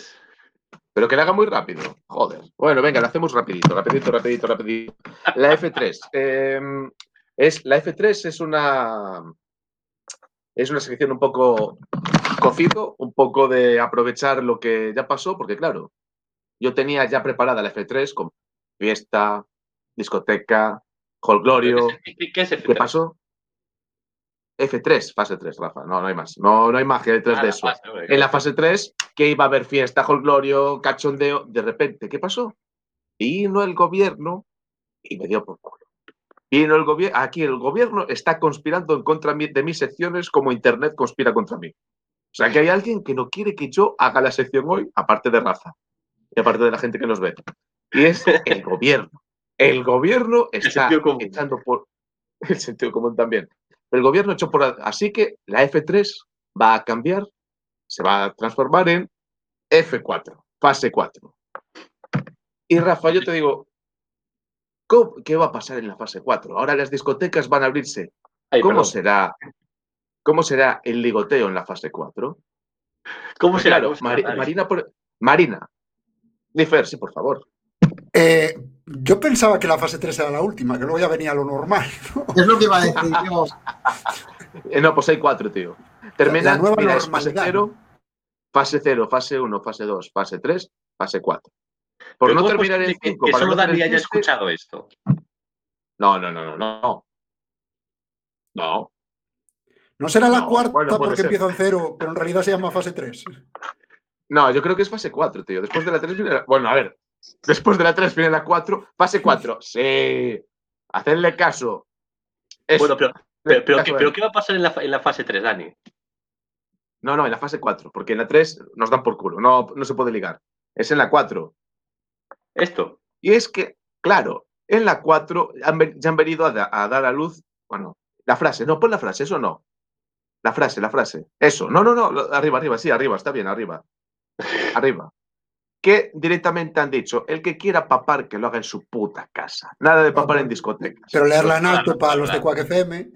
S2: Pero que le haga muy rápido. Joder. Bueno, venga, lo hacemos rapidito, rapidito, rapidito, rapidito. La F3. eh, es, la F3 es una. Es una sección un poco cocido, un poco de aprovechar lo que ya pasó, porque claro, yo tenía ya preparada la F3 con fiesta, discoteca, holgorio.
S1: ¿Qué, qué- qué es F3?
S2: ¿Qué pasó? F3, fase 3, Rafa. No, no hay más. No, no hay más que F3
S1: Ah,
S2: de eso.
S1: fase,
S2: En la fase 3, que iba a haber fiesta, holgorio, cachondeo, de repente, ¿qué pasó? Vino el gobierno y me dio por culo. Vino el gobierno, aquí el gobierno está conspirando en contra de mis secciones como Internet conspira contra mí. O sea, que hay alguien que no quiere que yo haga la sección hoy, aparte de Rafa y aparte de la gente que nos ve. Y es el gobierno. El gobierno está
S1: común.
S2: echando por... El sentido común también. El gobierno echó por... Así que la F3 va a cambiar, se va a transformar en F4, fase 4. Y Rafa, yo te digo, ¿cómo- ¿qué va a pasar en la fase 4? Ahora las discotecas van a abrirse.
S1: Ay,
S2: ¿Cómo
S1: perdón.
S2: será, ¿Cómo será el ligoteo en la fase 4?
S1: ¿Cómo será?
S2: Claro,
S1: ¿Cómo será, Dani?
S2: Marina, por- Marina, Difer, sí, por favor.
S4: Eh, yo pensaba que la fase 3 era la última, que luego ya venía lo normal. ¿no?
S3: Es lo que iba a decir yo.
S2: Eh, no, pues hay cuatro, tío. Termina,
S4: La nueva
S2: mira, es fase
S4: normalidad.
S2: 0, fase 0, fase 1, fase 2, fase 3, fase 4. Por no
S1: ¿cómo es
S2: terminar en
S1: posible que-
S2: 5,
S1: Que
S2: para
S1: solo Dani haya escuchado esto.
S2: No, no, no, no, no. No.
S4: No será la
S2: No,
S4: cuarta
S2: bueno,
S4: porque
S2: ser.
S4: empieza en cero, pero en realidad se llama fase 3.
S2: No, yo creo que es fase 4, tío. Después de la 3 viene la... Bueno, a ver. Después de la 3 viene la 4. Fase 4. Sí. Hacedle caso. Eso.
S1: Bueno, pero, pero, pero, ¿qué, pero ¿qué va a pasar en la, en la fase 3, Dani?
S2: No, no, en la fase 4. Porque en la 3 nos dan por culo. No, no se puede ligar. Es en la 4.
S1: Esto.
S2: Y es que, claro, en la 4 han, ya han venido a, da- a dar a luz. Bueno, la frase. No, pon la frase. Eso no. La frase, la frase. Eso. No, no, no. Arriba, arriba. Sí, arriba. Está bien, arriba. Arriba. Que directamente han dicho, el que quiera papar, que lo haga en su puta casa. Nada de papar en discotecas.
S4: Pero leerla en alto para los de. Quack FM.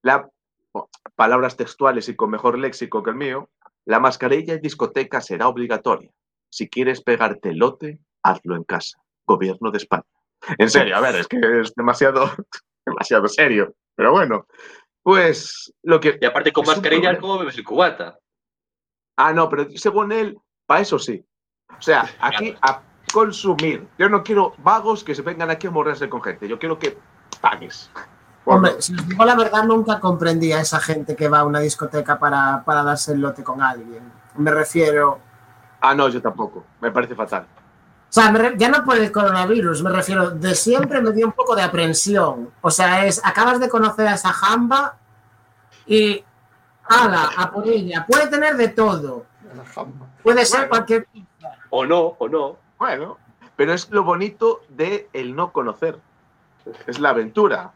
S2: La, oh, palabras textuales y con mejor léxico que el mío. La mascarilla en discoteca será obligatoria. Si quieres pegarte el lote, hazlo en casa. Gobierno de España. En serio, a ver, es que es demasiado, demasiado serio. Pero bueno, pues lo que.
S1: Y aparte, con mascarilla. ¿cómo bebes el cubata?
S2: Ah, no, pero según él, para eso sí. O sea, aquí a consumir. Yo no quiero vagos que se vengan aquí a morrerse con gente. Yo quiero que pagues.
S3: Hombre, si os digo la verdad, nunca comprendí a esa gente que va a una discoteca para, para darse el lote con alguien. Me refiero.
S2: Ah, no, yo tampoco. Me parece fatal.
S3: O sea, ya no por el coronavirus, me refiero, de siempre me dio un poco de aprensión. O sea, es, acabas de conocer a esa jamba y, ala, a por ella. Puede tener de todo. Puede ser cualquier...
S1: O no, o no.
S2: Bueno, pero es lo bonito de el no conocer. Es la aventura.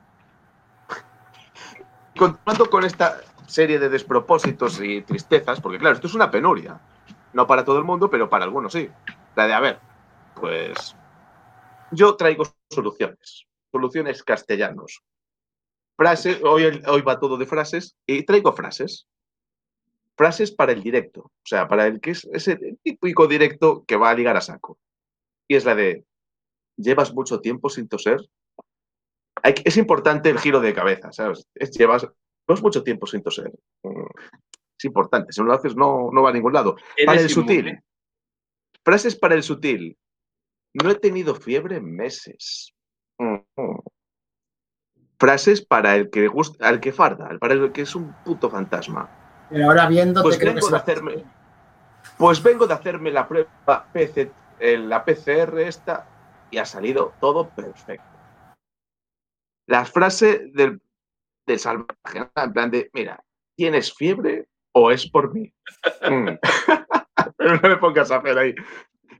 S2: Continuando con esta serie de despropósitos y tristezas, porque claro, esto es una penuria. No para todo el mundo, pero para algunos sí. La de, a ver, pues yo traigo soluciones. Soluciones castellanos. Frases, hoy, hoy va todo de frases y traigo frases. Frases para el directo. O sea, para el que es ese típico directo que va a ligar a saco. Y es la de, ¿llevas mucho tiempo sin toser? Hay es importante el giro de cabeza, ¿sabes? Es, llevas, llevas mucho tiempo sin toser. Mm, Es importante, si no lo haces no, no va a ningún lado. Para el sutil. Frases para el sutil. No he tenido fiebre en meses. Mm, mm. frases para el que gusta, al que farda, para el que es un puto fantasma.
S3: Pero ahora viéndote,
S2: Pues
S3: creo que
S2: vengo
S3: se
S2: de hacerme, pues vengo de hacerme la prueba PC, eh, la PCR esta y ha salido todo perfecto. La frase del, del salvaje, en plan de, mira, ¿tienes fiebre o es por mí? Mm. Pero no me pongas a hacer ahí.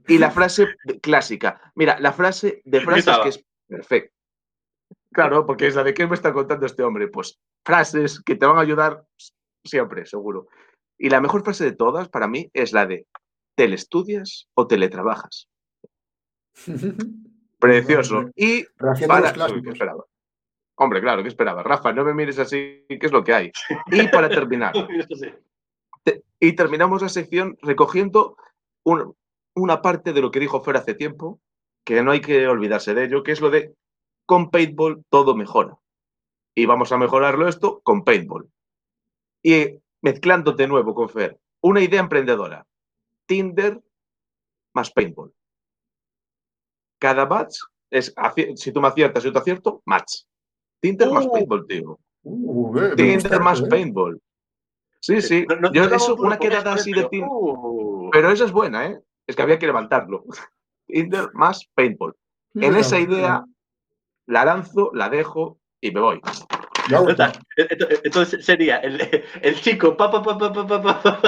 S2: Y la frase clásica, mira, la frase de frases que es perfecta. Claro, porque es la de qué me está contando este hombre. Pues frases que te van a ayudar siempre, seguro. Y la mejor frase de todas para mí es la de telestudias o teletrabajas. Precioso. Y para...
S4: los clásicos.
S2: Uy, ¿qué esperaba? Hombre, claro, ¿qué esperaba? Rafa, no me mires así, ¿qué es lo que hay? Y para terminar, te- y terminamos la sección recogiendo un- una parte de lo que dijo Fer hace tiempo, que no hay que olvidarse de ello, que es lo de con paintball todo mejora. Y vamos a mejorarlo esto con paintball. Y mezclando de nuevo con Fer, una idea emprendedora. Tinder más paintball. Cada match es, si tú me aciertas y yo te acierto, match. Tinder más
S1: Uh.
S2: paintball, tío.
S4: Uh, eh,
S2: Tinder
S4: gusta
S2: más
S4: eh.
S2: paintball. Sí, sí.
S1: No- no-
S2: Yo eso, una quedada así de Tinder.
S1: Uh.
S2: Pero esa es buena, ¿eh? Es que había que levantarlo. Tinder más paintball. En esa idea la lanzo, la dejo y me voy.
S1: O sea, Entonces sería el, el chico, pa, pa, pa, pa, pa, pa, pa,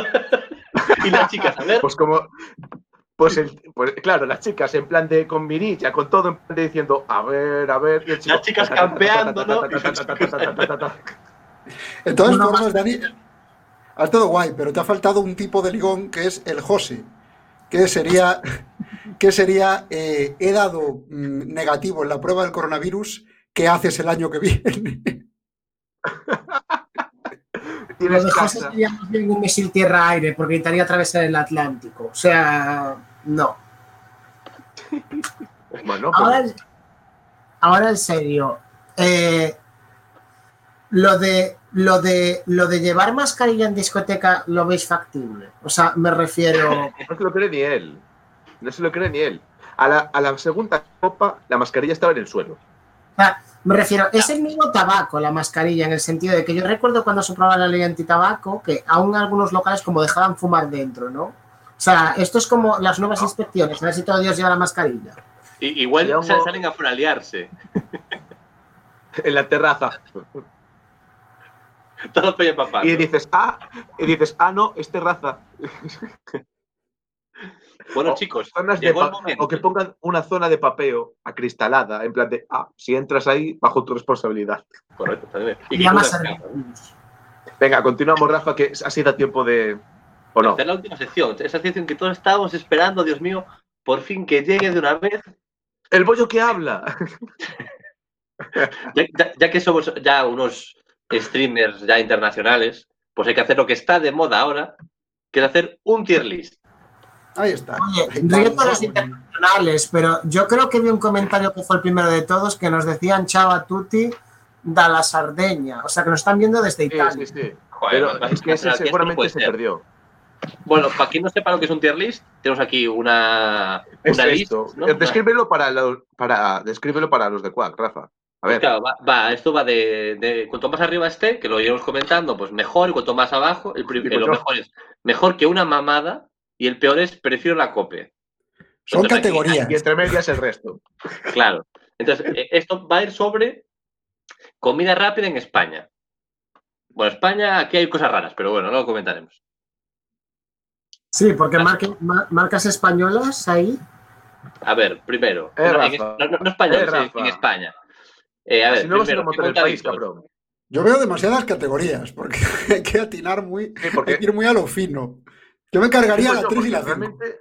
S1: y las chicas, a ver,
S2: Pues como. Pues, el- pues, claro, las chicas en plan de con mirilla, con todo en plan de diciendo, a ver, a ver. y el chico,
S1: Las chicas campeando, ¿no?
S4: De todas
S3: Una
S4: formas, Dani, ha estado guay, pero te ha faltado un tipo de ligón que es el José, que sería, que sería eh, he dado mm, negativo en la prueba del coronavirus, ¿qué haces el año que viene?
S3: Lo
S2: casa.
S3: sería más bien un misil tierra-aire, porque intentaría atravesar el Atlántico. O sea, no.
S2: Bueno,
S3: Ahora,
S2: pues,
S3: ahora en serio, eh, lo de lo de lo de llevar mascarilla en discoteca lo veis factible. O sea, me refiero.
S2: no se lo cree ni él. No se lo cree ni él. A la, a la segunda copa, la mascarilla estaba en el suelo.
S3: O sea, me refiero, es el mismo tabaco la mascarilla, en el sentido de que yo recuerdo cuando soplaba la ley antitabaco que aún algunos locales como dejaban fumar dentro, ¿no? O sea, esto es como las nuevas inspecciones, a ver si todo Dios lleva la mascarilla.
S1: igual se salen a liarse.
S2: En la terraza.
S1: Todo papá.
S2: Y dices, ah, y dices, ah, no, es terraza.
S1: Bueno,
S2: o-
S1: chicos,
S2: Zonas de
S1: llegó el
S2: pa-
S1: momento.
S2: o que pongan una zona de papeo acristalada, en plan de, ah, si entras ahí, bajo tu responsabilidad.
S1: Correcto, también.
S3: Y a
S1: las-
S2: Venga, continuamos, Rafa, que ha sido tiempo de. ¿O no?
S1: Esta es la última sección, esa sección que todos estábamos esperando, Dios mío, por fin que llegue de una vez,
S2: El bollo que habla.
S1: ya, ya- ya que somos ya unos streamers ya internacionales, pues hay que hacer lo que está de moda ahora, que es hacer un tier list.
S4: Ahí está.
S3: Oye, los internacionales, pero yo creo que vi un comentario que fue el primero de todos que nos decían Chava Tutti da la Sardeña. O sea, que nos están viendo desde
S2: Sí,
S3: Italia.
S2: sí, sí.
S1: Joder,
S2: Pero
S1: va-
S2: es que ese
S1: no
S2: seguramente se
S1: ser.
S2: perdió.
S1: Bueno, para quien no sepa lo que es un tier list, tenemos aquí una,
S2: Es
S1: una lista. ¿no?
S2: Eh, Descríbelo para, los, para, descríbelo para los de Quack, Rafa. A ver,
S1: Claro, va, va, esto va de, de cuanto más arriba esté, que lo iremos comentando, pues mejor, y cuanto más abajo, el, prim-
S2: Sí,
S1: eh, lo
S2: pues yo-
S1: mejor es mejor que una mamada, y el peor es prefiero la cope.
S4: Son
S1: Entonces, aquí-
S4: categorías.
S2: y entre medias el resto.
S1: Claro. Entonces, eh, esto va a ir sobre comida rápida en España. Bueno, España, aquí hay cosas raras, pero bueno, luego lo comentaremos.
S3: Sí, porque marcas españolas ahí.
S1: A ver, primero,
S2: Eh,
S1: no, en no, no- no español,
S2: Eh,
S1: en España. Eh, a ver,
S2: si no vas a
S1: primero,
S2: montar el
S1: ¿qué
S2: país,
S1: contaditos?
S2: cabrón.
S4: Yo veo demasiadas categorías, porque hay que atinar muy,
S2: Sí, porque
S4: hay que ir muy a lo fino. Yo me encargaría
S2: Pues
S4: la
S2: no,
S4: 3 y la 5.
S2: realmente,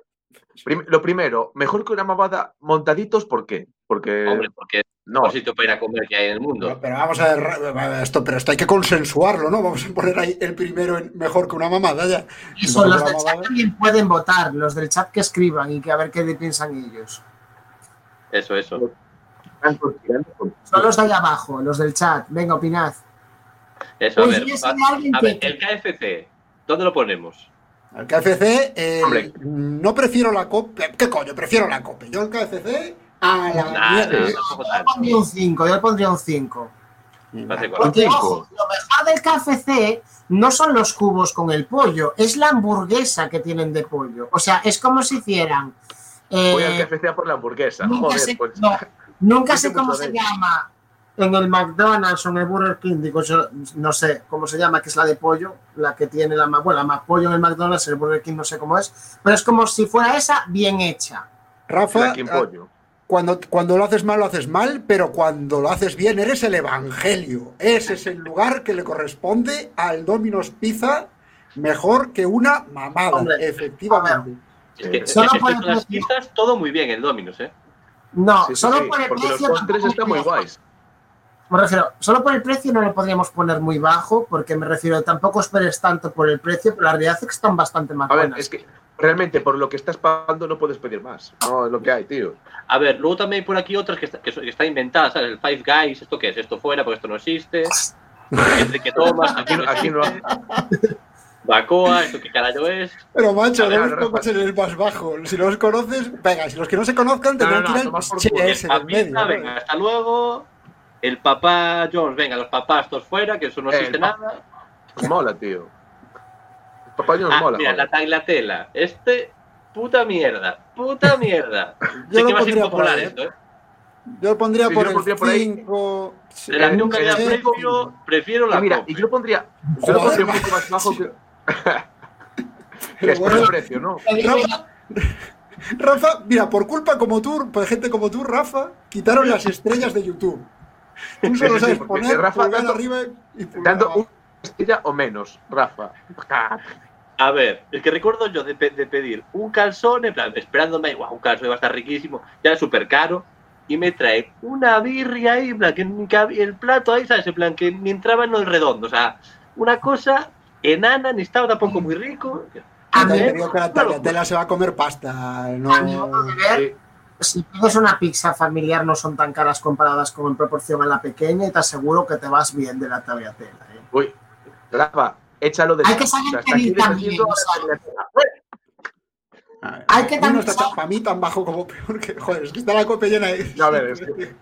S2: prim- lo primero, mejor que una mamada montaditos, ¿por qué? Porque
S1: Hombre, porque
S2: no,
S1: sitio para ir a comer que hay en el mundo.
S4: Pero vamos a ver, esto, pero esto hay que consensuarlo, ¿no? Vamos a poner ahí el primero en mejor que una mamada ya.
S3: Eso, los
S4: que
S3: del
S4: una
S3: chat
S4: mamada.
S3: también pueden votar, los del chat que escriban y que a ver qué piensan ellos.
S1: Eso, eso.
S3: Son los de ahí abajo, los del chat. Venga, opinad.
S1: Eso, a
S3: Pues
S1: ver.
S3: de alguien
S1: A ver, el KFC, ¿dónde lo ponemos?
S4: El KFC, eh,
S2: Hombre.
S4: no prefiero la COPE. ¿Qué coño? Prefiero la COPE. Yo el KFC a la
S1: Nah,
S4: mierda.
S3: Yo le pondría un 5, yo le pondría un 5.
S1: Hace cuatro.
S3: Porque,
S2: Cinco.
S3: ojo, lo mejor del KFC no son los cubos con el pollo, es la hamburguesa que tienen de pollo. O sea, es como si hicieran. eh,
S2: Voy al KFC a por la hamburguesa.
S3: nunca
S2: Joder,
S3: sé,
S2: pues.
S3: no, nunca sé cómo se llama en el McDonald's o en el Burger King, digo yo, no sé cómo se llama, que es la de pollo, la que tiene la más, bueno, la más pollo en el McDonald's, en el Burger King no sé cómo es, pero es como si fuera esa bien hecha.
S4: Rafa, ah,
S2: pollo.
S4: cuando, cuando lo haces mal, lo haces mal, pero cuando lo haces bien, eres el evangelio. Ese es el lugar que le corresponde al Domino's Pizza mejor que una mamada,
S3: Hombre,
S4: efectivamente.
S1: Es que,
S3: Solo
S1: es que
S3: por el
S1: con las
S3: precio.
S1: pizzas todo muy bien el Dominus, ¿eh?
S3: No,
S2: Sí, sí,
S3: solo
S2: sí,
S3: por el
S2: porque los
S3: precio.
S2: postres están muy guays.
S3: Me refiero, solo por el precio no lo podríamos poner muy bajo, porque me refiero, tampoco esperes tanto por el precio, pero la realidad es que están bastante más
S2: A ver,
S3: buenas.
S2: es que realmente por lo que estás pagando no puedes pedir más. No, es lo que hay, tío.
S1: A ver, luego también hay por aquí otras que, está- que, que están inventadas, ¿sabes? El Five Guys, ¿esto qué es? Esto fuera, porque esto no existe. Entre que tomas,
S2: Aquí, no- aquí no
S1: Bacoa, ¿esto qué carajo es?
S4: Pero macho,
S2: ver,
S4: no los
S2: ver,
S4: en el más bajo. Si los conoces, venga, si los que no se conozcan
S2: No, no,
S4: tendrán
S2: no,
S4: que ir al
S2: toma por
S4: che
S2: culo.
S4: ese
S1: La
S4: del medio. ¿no?
S1: venga, hasta luego. El papá Jones, venga, los papás todos fuera, que eso no
S2: El
S1: existe nada.
S2: Mola, tío. Papá John's
S1: Ah,
S2: mola.
S1: mira,
S2: joder.
S1: la taglatela. Este, puta mierda, puta mierda.
S4: Yo
S1: sé
S4: lo
S1: que va a ser
S4: por ahí, ¿eh?
S1: esto, ¿eh?
S4: Yo lo pondría
S2: Sí,
S4: por
S2: yo lo pondría por
S4: el
S2: ahí.
S4: 5.
S1: De la nunca
S2: en
S1: de
S2: el
S1: precio, prefiero la
S2: mira,
S1: Cope.
S2: y yo lo pondría, yo lo pondría un poco más bajo que. que es por el precio, ¿no?
S4: Rafa, Rafa, mira, por culpa como tú, por gente como tú, Rafa, quitaron las estrellas de YouTube. Tú solo
S2: sí,
S4: sabes poner
S2: Rafa dando-
S4: arriba y
S2: Dando
S4: abajo.
S2: una estrella o menos, Rafa.
S1: A ver, el que recuerdo yo de, pe- de pedir un calzón, en plan, esperándome, guau, un calzón va a estar riquísimo, ya era súper caro, y me trae una birria ahí, en plan, que el plato ahí, ¿sabes? En plan, que ni entraba en el redondo, o sea, una cosa enana, ni estaba tampoco muy rico.
S3: A mí,
S4: te digo que la
S1: Claro.
S4: tagliatella se va a comer pasta. No...
S3: de si pides una pizza familiar no son tan caras comparadas como en proporción a la pequeña y te aseguro que te vas bien de la tagliatella. ¿eh?
S2: Uy, Rafa, échalo de
S3: Hay que saber pedir también, o sea,
S4: Hay
S3: Hay que
S4: no
S3: también
S4: está para mí tan bajo como peor que. Joder, es que está la copa llena ahí.
S2: No, a ver, es que-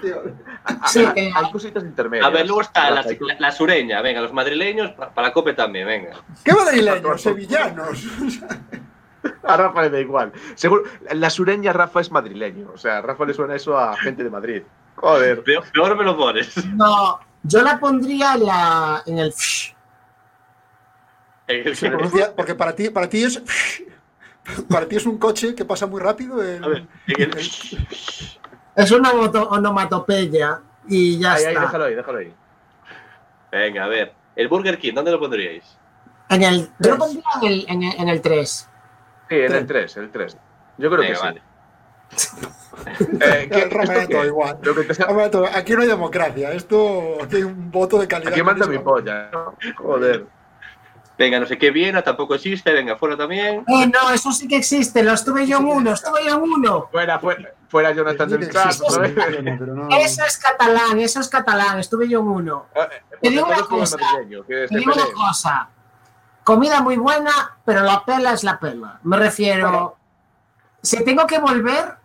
S4: Tío.
S3: Sí,
S2: hay,
S3: que-
S2: hay cositas intermedias.
S1: A ver, luego está la, sureña, venga, los madrileños, pa- para la cope también, venga.
S4: ¿Qué madrileños? Sevillanos.
S2: A Rafa le da igual. Seguro, la sureña Rafa es madrileño. O sea, a Rafa le suena eso a gente de Madrid. Joder.
S1: Peor, peor me lo pones.
S3: No, yo la pondría en, la, en el...
S4: Se pronuncia- porque para ti, para ti es. Para ti es un coche que pasa muy rápido. el-
S1: A ver, en el-
S3: Es una moto- onomatopeya y ya
S2: Ahí, ahí,
S3: está.
S2: déjalo ahí, déjalo ahí.
S1: Venga, a ver. El Burger King, ¿dónde lo pondríais?
S3: En el, yo lo pondría en el, en el, en el 3.
S2: Sí, en el 3, el 3. Yo creo
S1: Venga,
S2: que sí.
S1: vale.
S2: Eh, ¿qué-
S4: Roberto, igual.
S2: Lo que te sea-
S4: Roberto, aquí no hay democracia. Esto. Aquí hay un voto de calidad.
S2: Aquí manda mi polla. ¿no? Joder.
S1: Venga, no sé qué Viena, tampoco existe, venga, fuera también.
S3: Eh, no, eso sí que existe, lo estuve yo en uno, estuve yo en uno.
S2: Fuera, fuera, fuera Jonathan
S4: Sí,
S2: del
S4: sí, sí, sí, pero no-
S3: Eso es catalán, eso es catalán, estuve yo en uno.
S2: Eh,
S3: Te digo una cosa, Te digo una cosa, comida muy buena, pero la pela es la pela. Me refiero, si tengo que volver,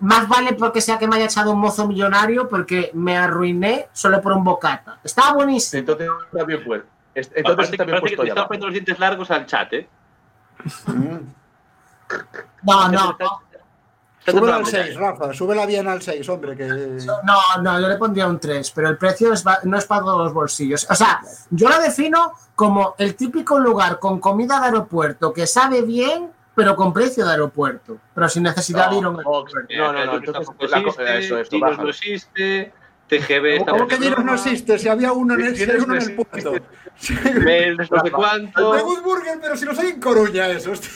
S3: más vale porque sea que me haya echado un mozo millonario porque me arruiné solo por un bocata. Estaba buenísimo.
S2: Entonces está bien puesto. Es- Entonces está bien puesto
S1: estás poniendo los dientes largos al chat, ¿eh?
S4: Mm.
S3: No, no, no,
S4: Súbela
S1: temblando
S4: al
S1: ya.
S4: 6, Rafa. Súbela bien al 6, hombre. Que...
S3: no, no, yo le pondría un 3, pero el precio es no es para todos los bolsillos. O sea, yo lo defino como el típico lugar con comida de aeropuerto que sabe bien, pero con precio de aeropuerto, pero sin necesidad de ir a un
S2: No,
S3: aeropuerto.
S2: No, no, no, entonces la co-
S1: existe,
S2: eso, esto,
S1: no existe, TGB
S4: ¿Cómo
S1: está
S4: que Giros no existe? Si había uno en el, si hay uno en
S2: Giros
S4: el
S2: no
S4: puerto.
S1: No sé cuánto.
S4: De Good Burger, pero si no soy en Coruña, eso. hostia.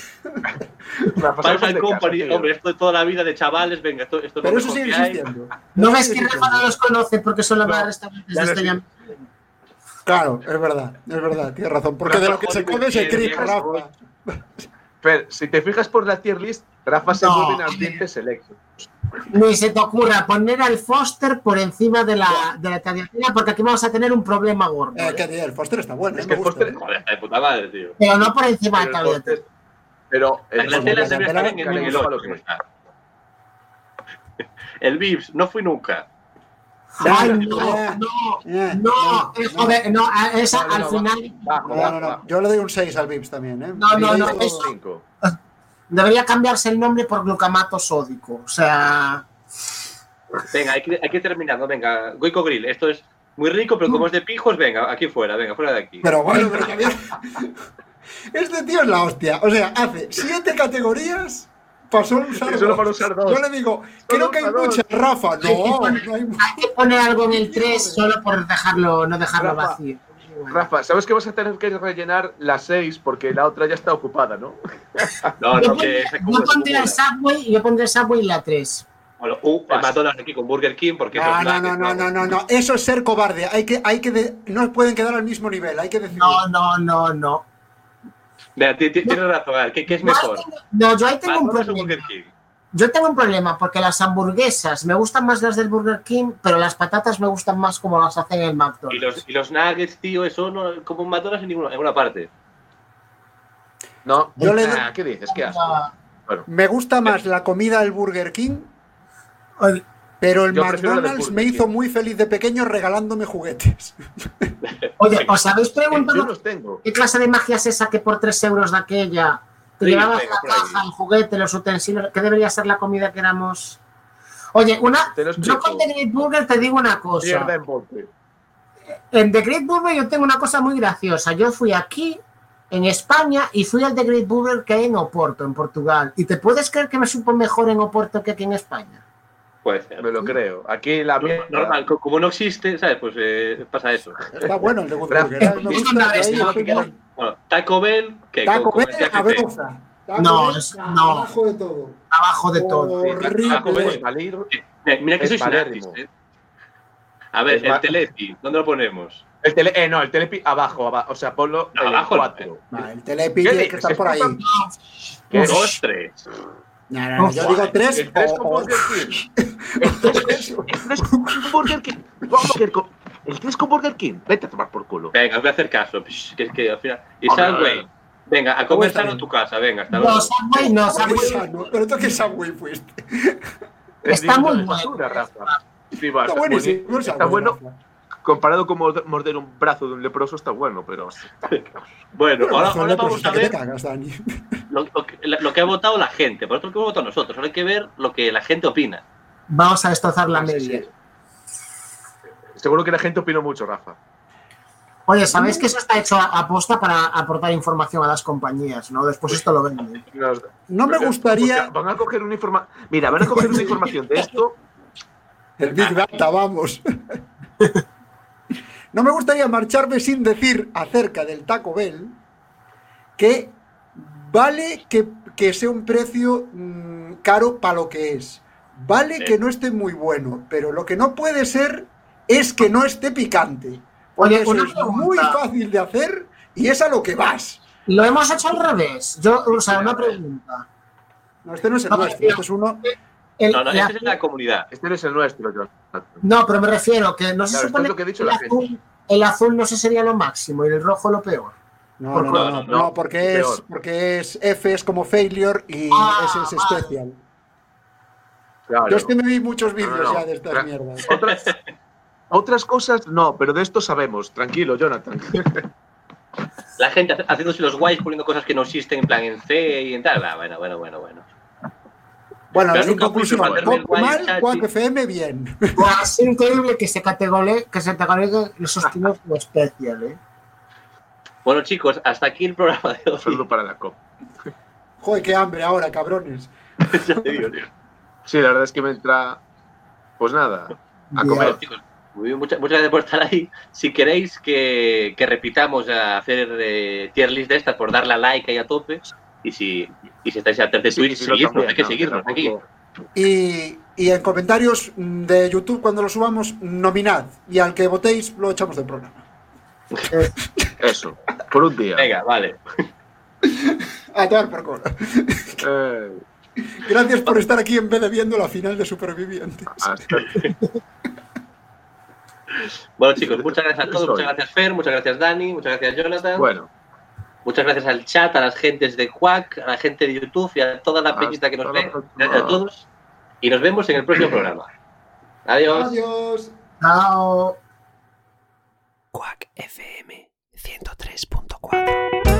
S2: Rafa,
S1: Pals
S2: salgas
S1: and
S2: de casa,
S1: Company, hombre, esto de toda la vida de chavales, venga, esto, esto es
S4: Pero
S1: lo
S4: eso sigue
S1: hay.
S4: existiendo.
S3: ¿No ves que Rafa no los conoce porque son la
S2: No,
S3: más restaurantes
S2: ya
S3: de
S2: no
S3: este?
S4: Claro, es verdad, es verdad, tienes razón. Porque de lo que se come se cría, Rafa.
S2: Pero si te fijas por la tier list, Rafa se
S3: No.
S2: mueve en ambiente selecto.
S3: Ni se te ocurra poner al Foster por encima de la, de la porque aquí vamos a tener un problema gordo.
S4: Eh,
S3: ¿eh?
S4: el Foster está bueno,
S2: Es
S4: eh,
S2: que
S4: me
S2: el
S4: gusta.
S2: Foster-
S1: Joder, está de puta madre, tío.
S3: Pero no por encima de
S2: Pero
S3: la
S2: el
S3: tagliatella.
S2: Foster- Pero el
S1: La
S4: Foster-
S1: tela estar en el 8.
S2: que-
S1: El Vips, no fui nunca.
S3: Ay,
S4: no,
S3: no, no, no, joder, no, esa al final
S4: No, no, no. Yo le doy un 6 al Vips también, ¿eh?
S3: No, no, no, eso-. Debería cambiarse el nombre por glucamato sódico. O sea,
S1: Venga, hay que, hay que ir terminando. Venga, Goico Grill, esto es muy rico, pero como es de pijos, venga, aquí fuera, venga, fuera de aquí.
S4: Pero bueno, pero Este tío es la hostia. O sea, hace siete categorías para solo usar
S2: solo
S4: dos.
S2: para usar dos.
S4: Yo le digo, creo que hay muchas, Rafa.
S3: Hay que
S4: No,
S3: poner-
S4: no hay
S3: hay que poner algo en el 3 solo por dejarlo, no dejarlo
S2: Rafa,
S3: vacío.
S2: Rafa, ¿sabes que vas a tener que rellenar la 6 porque la otra ya está ocupada, no?
S1: No, no, que
S3: yo pondré el Subway, yo pondré el Subway y la 3.
S1: Bueno, uh, el McDonald's aquí con Burger King, porque eso
S4: No,
S1: es
S4: no, no, no, no, no, no. Eso es ser cobarde. Hay que, hay que, de- no pueden quedar al mismo nivel. Hay que decir.
S3: No, no, no, no.
S1: Ti- tienes razón, ¿qué, qué es mejor?
S3: No, yo ahí tengo un
S1: ¿McDonald's o
S3: problema.
S1: Burger King?
S3: Yo tengo un problema porque las hamburguesas me gustan más las del Burger King, pero las patatas me gustan más como las hacen en el
S1: Y
S3: McDonald's.
S1: los, y los nuggets, tío, eso no, como un McDonald's en ninguna, en ninguna parte.
S2: No.
S4: Yo le-
S2: Ah, ¿Qué dices? ¿Qué asco?
S3: Ah,
S4: Me gusta más la comida del Burger King, pero el
S2: Yo
S4: McDonald's me hizo
S2: King.
S4: muy feliz de pequeño regalándome juguetes.
S3: Oye, ¿os habéis
S2: Yo
S3: preguntado
S2: los tengo.
S3: qué clase de magia es esa que por 3 euros de aquella te
S1: Sí,
S3: llevabas la caja, el juguete, los utensilios? ¿Qué debería ser la comida que éramos? Oye, una, yo con The Great Burger te digo una cosa.
S2: En
S3: The Great Burger yo tengo una cosa muy graciosa. Yo fui aquí, en España, y fui al The Great Burger que hay en Oporto, en Portugal. ¿Y te puedes creer que me supo mejor en Oporto que aquí en España?
S1: Puede ser.
S2: Me lo creo. Aquí la mierda.
S1: Normal, co- como no existe, ¿sabes? Pues eh, pasa eso.
S4: Está bueno el de Good
S2: Rafa,
S4: Burger.
S3: Es
S4: que es
S1: Taco Bell, ¿qué?
S4: Taco Bell
S1: el
S4: a
S1: THC.
S4: broza. Taco
S3: No, es- no.
S4: abajo de todo.
S3: Abajo de todo.
S1: Sí,
S4: Horrible.
S1: Taco Bell
S2: Es valir.
S1: Mira, mira que
S2: Es
S1: nazis, ¿eh? A ver,
S2: Es
S1: el Telepi, ¿dónde lo ponemos?
S2: El tele, eh, no, el telepi abajo, abajo. O sea, ponlo
S1: No,
S2: el
S1: abajo no.
S2: 4.
S4: Va, el telepi
S2: ¿Qué
S4: tiene que estar por ahí.
S1: Dos, tres.
S4: no, no, yo digo tres
S2: El 3 con
S4: o- o-
S2: Burger King. El 3 con Burger King. Que el co- El 3 con Burger King. Vete a tomar por culo.
S1: Venga, voy a hacer caso. Psh, Que es que al final. Y
S2: Hombre,
S1: Subway. Venga, a comer sano en tu casa, venga, hasta luego.
S3: No, Subway no,
S4: Subway sano, Pero tú qué Subway fuiste.
S2: Es
S3: Está muy bueno.
S4: Está
S2: está,
S4: buenísimo.
S2: está bueno. Comparado con mord- morder un brazo de un leproso, está bueno, pero.
S1: Bueno,
S4: Pero
S1: ahora, ahora vamos a
S4: que
S1: ver
S4: cagas, Dani.
S1: lo, lo que, lo que ha votado la gente. Por otro, lo que hemos votado nosotros. Ahora hay que ver lo que la gente opina.
S3: Vamos a destrozar la
S2: Sí,
S3: media.
S2: Seguro que la gente opinó mucho, Rafa.
S3: Oye, ¿sabéis que eso está hecho a aposta para aportar información a las compañías, no? Después esto lo venden.
S4: No me gustaría.
S2: Van a coger una información. Mira, van a coger una información de esto.
S4: El Big Data, vamos. No me gustaría marcharme sin decir acerca del Taco Bell que vale que, que sea un precio mm, caro para lo que es. Vale
S1: Sí.
S4: que no esté muy bueno, pero lo que no puede ser es que no esté picante. Porque
S3: Oye,
S4: eso
S3: una
S4: es
S3: pregunta.
S4: muy fácil de hacer y es a lo que vas.
S3: Lo hemos hecho al revés. Yo, o sea, una pregunta.
S4: No, este no es el
S3: No,
S4: nuestro, este es uno.
S3: El-
S1: No, no, ese es de la comunidad.
S2: Este no es el nuestro,
S3: no, pero me refiero que no se
S2: Claro,
S3: supone
S2: es lo que he dicho
S3: el
S2: la gente.
S3: azul, el azul no se sería lo máximo y el rojo lo peor.
S4: No,
S3: Por
S4: no, no,
S1: no,
S4: no,
S2: no,
S4: porque, es,
S2: peor.
S4: porque es F es como failure y
S3: Ah,
S4: S es especial.
S2: Claro.
S4: Yo es que me vi muchos vídeos
S2: No, no,
S4: ya de estas mierdas.
S2: Otras, otras cosas no, pero de esto sabemos. Tranquilo, Jonathan.
S1: La gente haciéndose los guays poniendo cosas que no existen en plan en C y en tal. Ah, bueno, bueno, bueno, bueno.
S4: Bueno, en conclusión, mal. Quack FM bien.
S3: Es increíble que se categorice, que se esos estilos como especial, ¿eh?
S1: Bueno, chicos, hasta aquí el programa de hoy.
S2: saludo para la COP.
S4: Joder, qué hambre ahora, cabrones.
S1: Ya te digo, tío.
S2: Sí, la verdad es que me entra. Pues nada, a comer.
S1: Chicos, muy bien, muchas, muchas gracias por estar ahí. Si queréis que, que repitamos a hacer eh, tier list de estas, por darle a like ahí a tope. Y si, y si estáis a de
S2: Sí,
S1: Twitch,
S2: sí,
S1: seguidnos,
S2: también,
S1: hay que
S2: no,
S1: seguirnos aquí.
S4: Y, y en comentarios de YouTube, cuando lo subamos, nominad. Y al que votéis, lo echamos del programa.
S2: Eso, por un día.
S1: Venga, vale.
S4: A tomar por cola.
S2: Eh,
S4: Gracias por estar aquí en vez de viendo la final de Supervivientes.
S2: hasta-
S1: Bueno, chicos, muchas gracias a todos. Muchas gracias, Fer. Muchas gracias, Dani. Muchas gracias, Jonathan.
S2: Bueno,
S1: Muchas gracias al chat, a las gentes de Quack, a la gente de YouTube y a toda la peñita que nos ve. Gracias a todos. Y nos vemos en el próximo programa. Adiós.
S4: Adiós.
S3: Chao.
S6: Quack FM 103.4.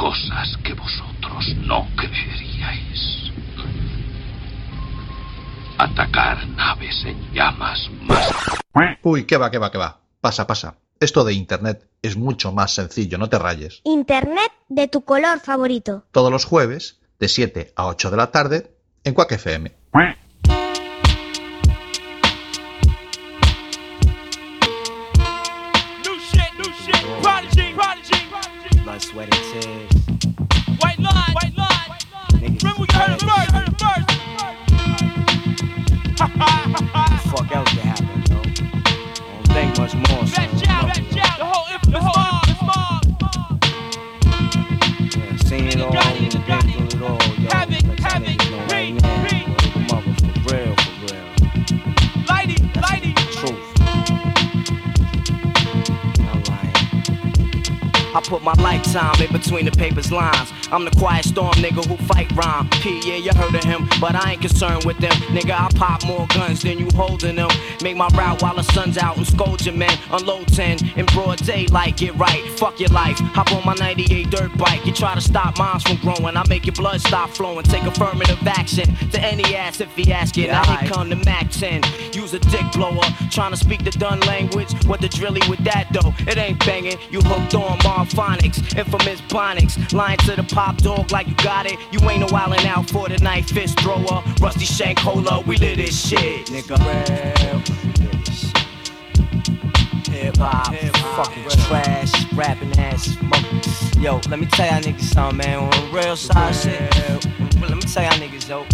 S7: cosas que vosotros no creeríais. Atacar naves en llamas más...
S8: Uy, qué va, qué va, qué va. Pasa, pasa. Esto de Internet es mucho más sencillo, no te rayes.
S9: Internet de tu color favorito.
S8: Todos los jueves, de 7 a 8 de la tarde, en Quack FM.
S10: And tears.
S11: White line, white line. Remember we heard first,
S10: put my lifetime in between the paper's lines. I'm the quiet storm nigga who fight rhyme. P, yeah, you heard of him, but I ain't concerned with them. Nigga, I pop more guns than you holding them. Make my route while the sun's out and scold your men. Unload 10 in broad daylight, get right. Fuck your life. Hop on my 98 dirt bike. You try to stop mines from growing. I make your blood stop flowing. Take affirmative action to any ass if he ask it. Now here come the Mac 10. Use a dick blower. Trying to speak the done language. What the drilly with that though? It ain't banging. You hooked on Marphonics. Infamous Bonics. Lying to the pop dog like you got it. You ain't no wildin' out for the night fist thrower. Rusty Shank Cola. We lit this shit, nigga. Hip hop, fucking trash, rapping ass. Yo, let me tell y'all niggas something, man. On the real side shit, let me tell y'all niggas, yo.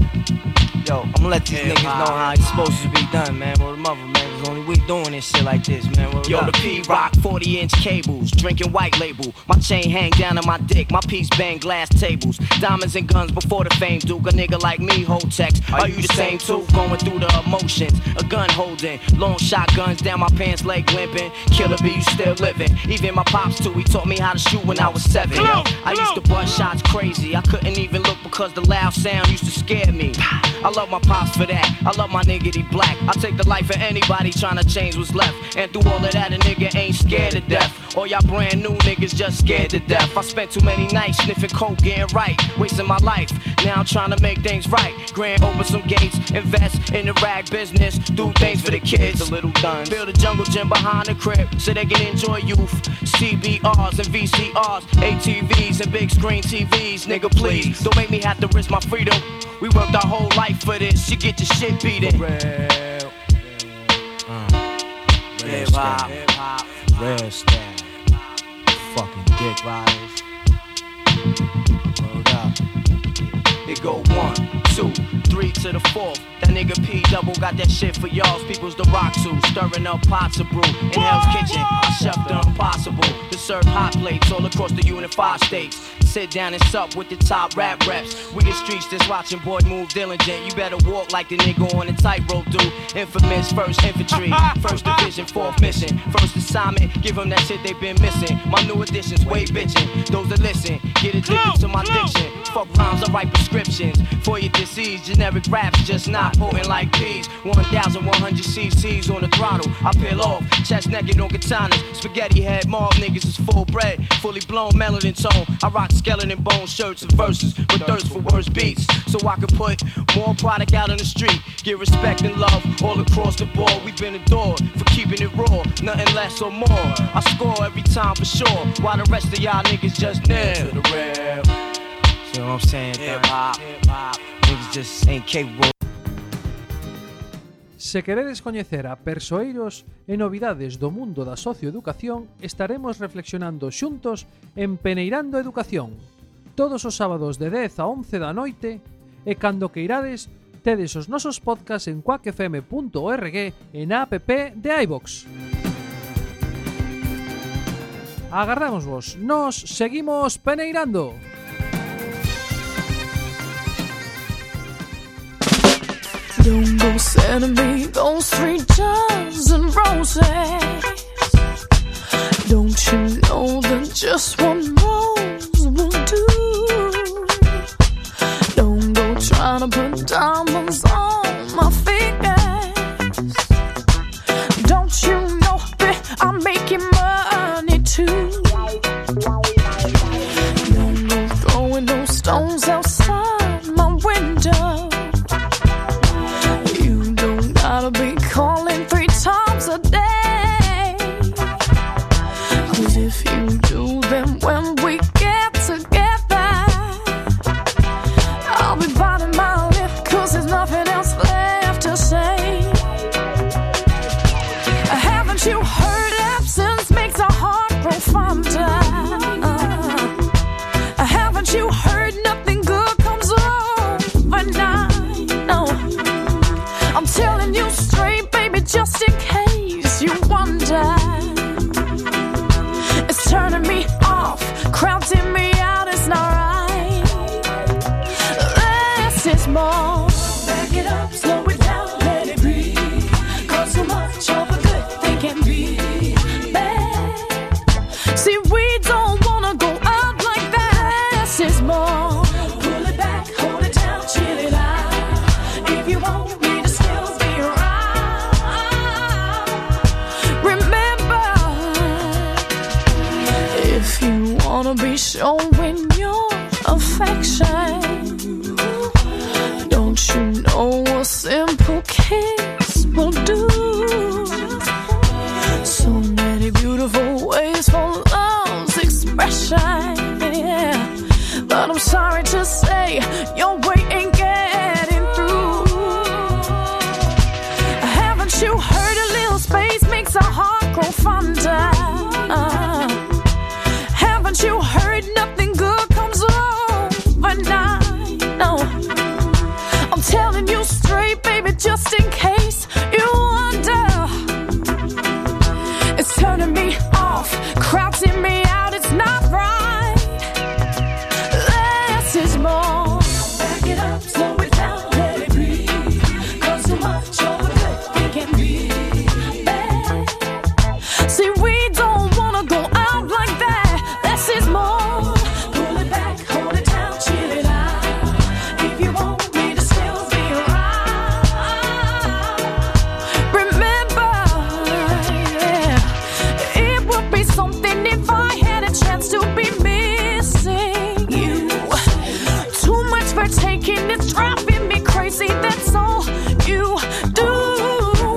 S10: Yo, I'm gonna let these niggas know how it's supposed to be done, man. Word the mother, man. Cause only we doing this shit like this, man. Yo, the P Rock 40 inch cables, drinking white label. My chain hang down on my dick, my piece bang glass tables. Diamonds and guns before the fame, Duke. A nigga like me hold text. Are you the same too? Going through the emotions, a gun holding, long shotguns down my pants leg limping. Killer B, you still living. Even my pops too, he taught me how to shoot when I was seven. Yo, I used to bust shots crazy. I couldn't even look because the loud sound used to scare me. I love my pops for that. I love my niggity black. I take the life of anybody trying to change what's left. And through all of that, a nigga ain't scared to death. All y'all brand new niggas just scared to death. I spent too many nights sniffing coke, getting right, wasting my life. Now I'm trying to make things right. Grand open some gates, invest in the rag business, do things for the kids. The little done. Build a jungle gym behind the crib so they can enjoy youth. CBRs and VCRs, ATVs and big screen TVs. Nigga, please don't make me have to risk my freedom. We worked our whole life for this. You get your shit beaten. Real. Mm. Hip hop. Real style. Fucking dick riders. Word up. It go one, two, three to the fourth. That nigga P double got that shit for y'all. People's the rock to stirring up pots of brew. In Hell's Kitchen, I chef the impossible. To serve hot plates all across the unified states. Sit down and sup with the top rap reps. We the streets just watching boy move diligent. You better walk like the nigga on the tightrope do. Infamous first infantry, first division, fourth mission. First assignment, give them that shit they been missing. My new additions, way bitchin'. Those that listen, get addicted to my diction. Fuck rhymes, I write prescriptions. For your disease, generic raps just not potent like peas. 1,100 cc's on the throttle. I peel off, chest naked on katanas. Spaghetti head, mob niggas is full bred. Fully blown melanin tone. I rock skeleton bone shirts and verses with thirst for worse beats. So I can put more product out on the street. Get respect and love all across the board. We've been adored for keeping it raw. Nothing less or more. I score every time for sure. While the rest of y'all niggas just nil. To the real. See what I'm saying? Hip hop. Niggas just ain't capable.
S12: Se queredes coñecer a persoeiros e novidades do mundo da socioeducación, estaremos reflexionando xuntos en Peneirando Educación. Todos os sábados de 10 a 11 da noite e cando que irades, tedes os nosos podcasts en quackfm.org e na app de iVox. Agardámos vos, nos seguimos peneirando.
S13: Don't go sending me those three dozen roses. Don't you know that just one rose will do? Don't go trying to put diamonds on show